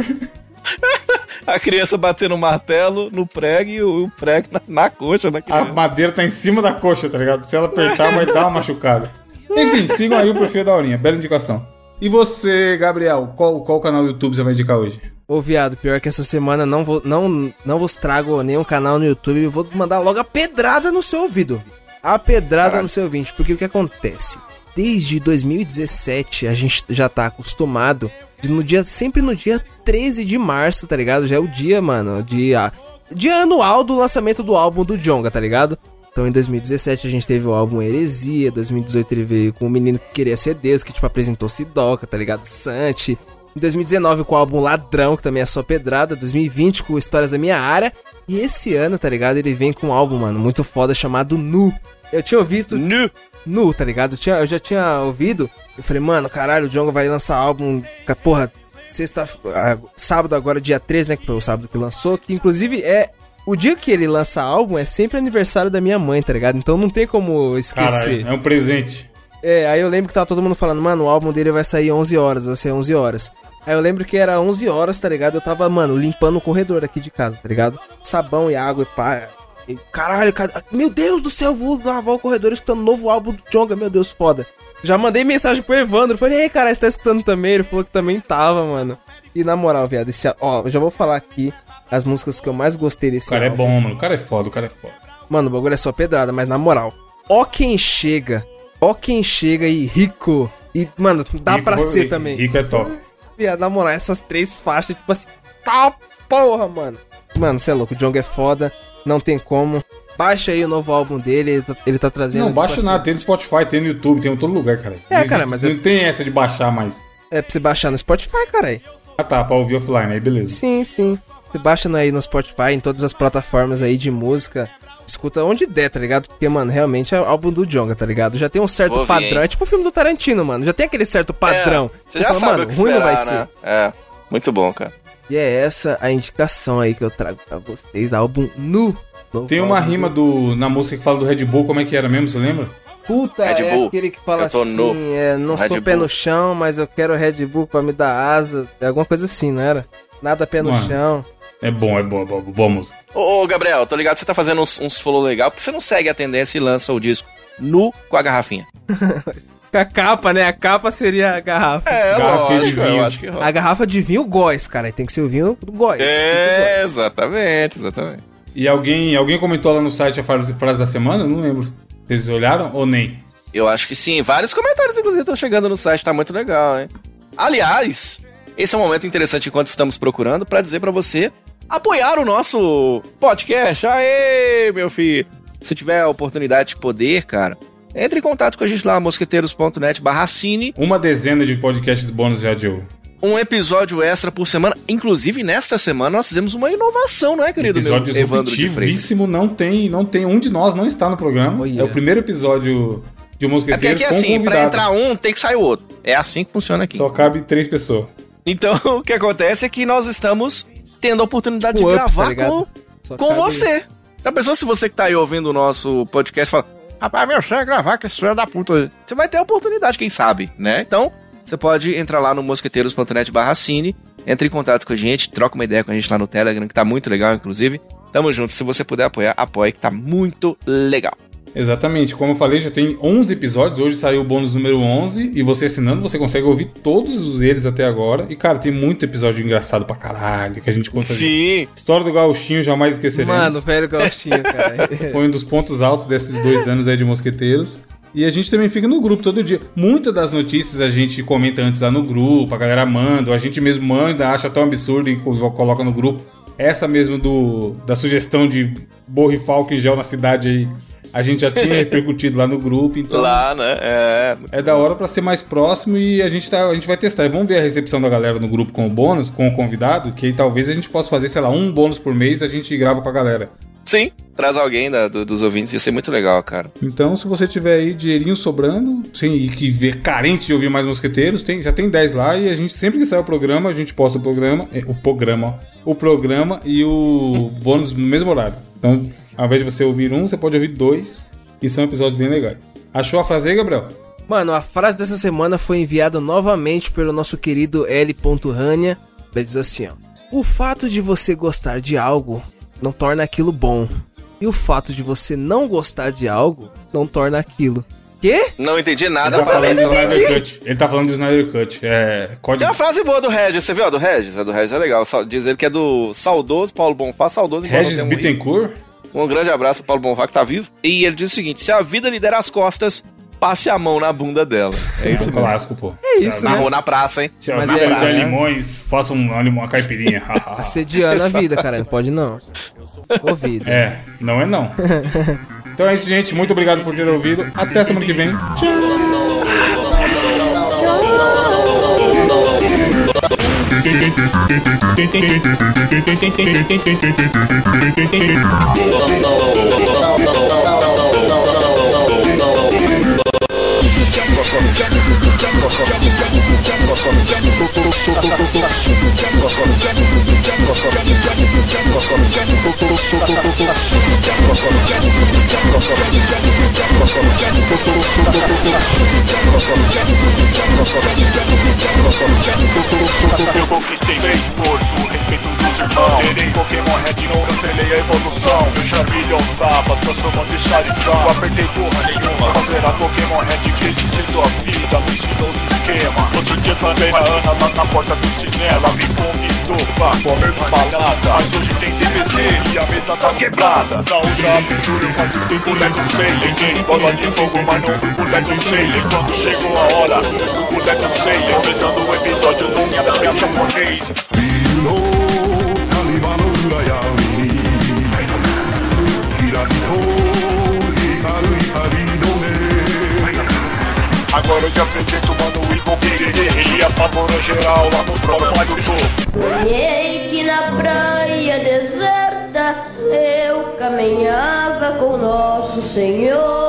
A criança batendo o martelo no prego e o, o prego na, na coxa da A criança. madeira tá em cima da coxa, tá ligado? Se ela apertar, vai dar uma machucada. Enfim, sigam aí o perfil da Aurinha. Bela indicação. E você, Gabriel, qual, qual canal do YouTube você vai indicar hoje? Ô, viado, pior que essa semana não, vou, não, não vos trago nenhum canal no YouTube. Eu vou mandar logo a pedrada no seu ouvido. A pedrada Caralho. no seu ouvinte. Porque o que acontece? Desde 2017 a gente já tá acostumado no dia, sempre no dia 13 de março, tá ligado? Já é o dia, mano, dia, dia anual do lançamento do álbum do Jonga, tá ligado? Então em 2017 a gente teve o álbum Heresia, 2018 ele veio com o menino que queria ser Deus, que tipo apresentou Sidoca, tá ligado? Santi. Em 2019 com o álbum Ladrão, que também é só pedrada. 2020 com Histórias da Minha Área. E esse ano, tá ligado? Ele vem com um álbum, mano, muito foda chamado Nu. Eu tinha ouvido Nu. Nu, tá ligado? Eu, tinha, eu já tinha ouvido. Eu falei, mano, caralho, o Djonga vai lançar álbum. Porra, sexta. ah, Sábado agora, dia 13, né? Que foi o sábado que lançou. Que inclusive é. O dia que ele lança álbum é sempre aniversário da minha mãe, tá ligado? Então não tem como esquecer. Caralho, é um presente. É, aí eu lembro que tava todo mundo falando, mano, o álbum dele vai sair 11 horas, vai ser 11 horas. Aí eu lembro que era 11 horas, tá ligado? Eu tava, mano, limpando o corredor aqui de casa, tá ligado? Sabão e água e pá. E, caralho, cara, meu Deus do céu, vou lavar o corredor escutando o novo álbum do Jonga, meu Deus, foda. Já mandei mensagem pro Evandro, falei, ei, cara, você tá escutando também? Ele falou que também tava, mano. E na moral, viado, esse, ó, eu já vou falar aqui as músicas que eu mais gostei desse O cara é álbum. bom, mano. O cara é foda, o cara é foda. Mano, o bagulho é só pedrada, mas na moral. Ó quem chega. Ó quem chega e rico. E, mano, dá Rico pra ser também. Rico é top. Viado, na moral, essas três faixas, tipo assim, tá porra, mano. Mano, você é louco, o Jong é foda, não tem como. Baixa aí o novo álbum dele, ele tá, ele tá trazendo. Não, tipo baixa assim, nada, tem no Spotify, tem no YouTube, tem em todo lugar, cara. É, Não cara, mas é- Não tem essa de baixar mais. É pra você baixar no Spotify, cara. Ah tá, pra ouvir offline, aí beleza. Sim, sim. Você baixa no- aí no Spotify, em todas as plataformas aí de música. Escuta onde der, tá ligado? Porque, mano, realmente é o álbum do Jonga, tá ligado? Já tem um certo ouvir, padrão. hein? É tipo o filme do Tarantino, mano. Já tem aquele certo padrão. É, você já sabe o que ruim não vai esperar, ser. né? É, muito bom, cara. E é essa a indicação aí que eu trago pra vocês. Álbum nu. Tem uma álbum rima do, na música que fala do Red Bull, como é que era mesmo, você lembra? Puta, Red é Bull. aquele que fala assim, no é, não Red sou pé Bull. no chão, mas eu quero Red Bull pra me dar asa. É alguma coisa assim, não era? Nada pé no Mano. chão. É bom, é bom, é bom, boa música. Ô, ô, Gabriel, tô ligado que você tá fazendo uns, uns follow legal, porque você não segue a tendência e lança o disco nu com a garrafinha. Com a capa, né? A capa seria a garrafa. É, Garrafinha de lógico, vinho. eu acho que rola. A garrafa de vinho góis, cara. Tem que ser o vinho do góis. É, exatamente, exatamente. E alguém, alguém comentou lá no site a frase, da semana? Eu Não lembro. Vocês olharam ou nem? Eu acho que sim. Vários comentários, inclusive, estão chegando no site. Tá muito legal, hein? Aliás, esse é um momento interessante enquanto estamos procurando pra dizer pra você apoiar o nosso podcast. Aê, meu filho! Se tiver a oportunidade de poder, cara, entre em contato com a gente lá, mosqueteiros.net barra cine. Uma dezena de podcasts bônus já de Um episódio extra por semana. Inclusive, nesta semana, nós fizemos uma inovação, não é, querido? meu Episódio Evandro de disruptivíssimo, não tem, não tem um de nós não está no programa. Olha. É o primeiro episódio de É porque Mosqueteiros aqui, com assim, pra convidado. entrar um, tem que sair o outro. É assim que funciona aqui. Só cabe três pessoas. Então, o que acontece é que nós estamos tendo a oportunidade de Um up, gravar tá com, Só com cabe- você. Já pensou se você que tá aí ouvindo o nosso podcast fala, rapaz, meu sonho é gravar com esse filho da puta aí. Você vai ter a oportunidade, quem sabe, né? Então, você pode entrar lá no mosqueteiros.net barra cine, entre em contato com a gente, troca uma ideia com a gente lá no Telegram, que tá muito legal, inclusive. Tamo junto. Se você puder apoiar, apoie, que tá muito legal. Exatamente, como eu falei, já tem 11 episódios, hoje saiu o bônus número 11, e você assinando, você consegue ouvir todos eles até agora. E cara, tem muito episódio engraçado pra caralho que a gente conta. Sim. História do Gauchinho, jamais esqueceremos. Mano, velho gostinho, cara. Foi um dos pontos altos desses dois anos aí de Mosqueteiros. E a gente também fica no grupo todo dia. Muitas das notícias a gente comenta antes lá no grupo, a galera manda, ou a gente mesmo manda, acha tão absurdo e co- coloca no grupo. Essa mesmo do da sugestão de borrifar em gel na cidade aí, a gente já tinha repercutido lá no grupo, então Lá, né? É. é da hora pra ser mais próximo e a gente, tá, a gente vai testar. E vamos ver a recepção da galera no grupo com o bônus, com o convidado, que aí talvez a gente possa fazer, sei lá, um bônus por mês a gente grava com a galera. Sim, traz alguém da- do- dos ouvintes, ia ser muito legal, cara. Então, se você tiver aí dinheirinho sobrando, sim, e que vê carente de ouvir mais mosqueteiros, tem, já tem 10 lá e a gente sempre que sai o programa, a gente posta o programa, eh, o programa, ó, o programa e o bônus no mesmo horário. Então, ao invés de você ouvir um, você pode ouvir dois e são episódios bem legais. Achou a frase aí, Gabriel? Mano, a frase dessa semana foi enviada novamente pelo nosso querido L. Rania. Ele diz assim, ó. O fato de você gostar de algo não torna aquilo bom. E o fato de você não gostar de algo não torna aquilo. Quê? Não entendi Ele nada. tá mas- falando do não Snyder. Cut. Ele tá falando do Snyder Cut. É. Tem Código. uma frase boa do Regis, você viu a do Regis? A do Regis é legal. Diz ele que é do saudoso Paulo Bonfá, saudoso Regis Bittencourt. Um grande abraço pro Paulo Bonfá que tá vivo. E ele diz o seguinte: se a vida lhe der as costas, passe a mão na bunda dela. É É isso um mesmo. clássico, pô. É isso, Na né? rua, na praça, hein? Se a Mas vida é- lhe der é. limões, faça um, uma, uma caipirinha. Assediando a vida, cara. Não pode não. Ô vida. É, não é não. Então é isso, gente. Muito obrigado por ter ouvido. Até semana que vem. Get Eu conquistei bem esforço, irmãos Terei Pokémon Red, não cancelei a evolução. Eu já brilho aos tapas, transformando em Charizard Eu apertei porra nenhuma, fazer a Pokémon Red Que te ensinou a vida, me ensinou o esquema. Outro dia também na Ana lá na porta do cinema Ela me convidou pra comer uma balada. Mas hoje tem TVC e a mesa tá quebrada. Na outra aventura eu quase fui mulher do Sailor Tem bola de fogo, mas não fui mulher do Sailor Quando chegou a hora, eu fui mulher do Sailor Começando o episódio do minha da minha Agora eu te apresento, mano, o Igor Guerreiro. Ele apavorou geral lá no do Show Sonhei que na praia deserta eu caminhava com Nosso Um,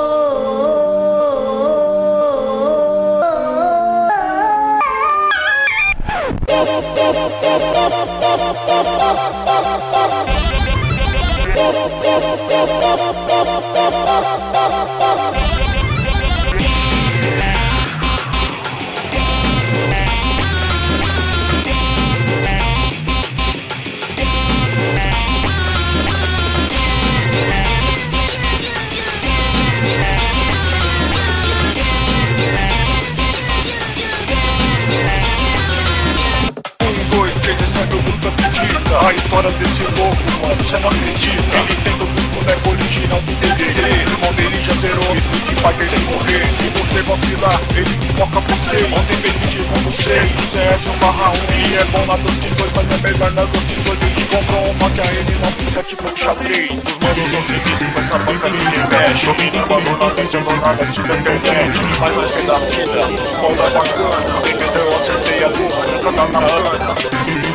A história desse louco, mano, cê não acredita. Ele tem do boneco original do DVD O irmão dele já zerou isso de Fighter sem morrer. Se você vacilar, ele pipoca você Ontem fez vídeo com você CS 1 barra 1 E é bom na Dust 2, mas é melhor na Dust 2 Ele comprou uma que a ele não fica tipo um xadrez Os manos não se dizem com essa banca ninguém mexe Domina abandonado, abandonada de da internet Mas mais que da vida, volta bacana Entendeu? Acertei a lua, nunca tá na cana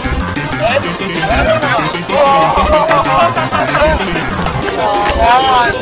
哎，哎，哇哈哈哈哈哈！哎呀。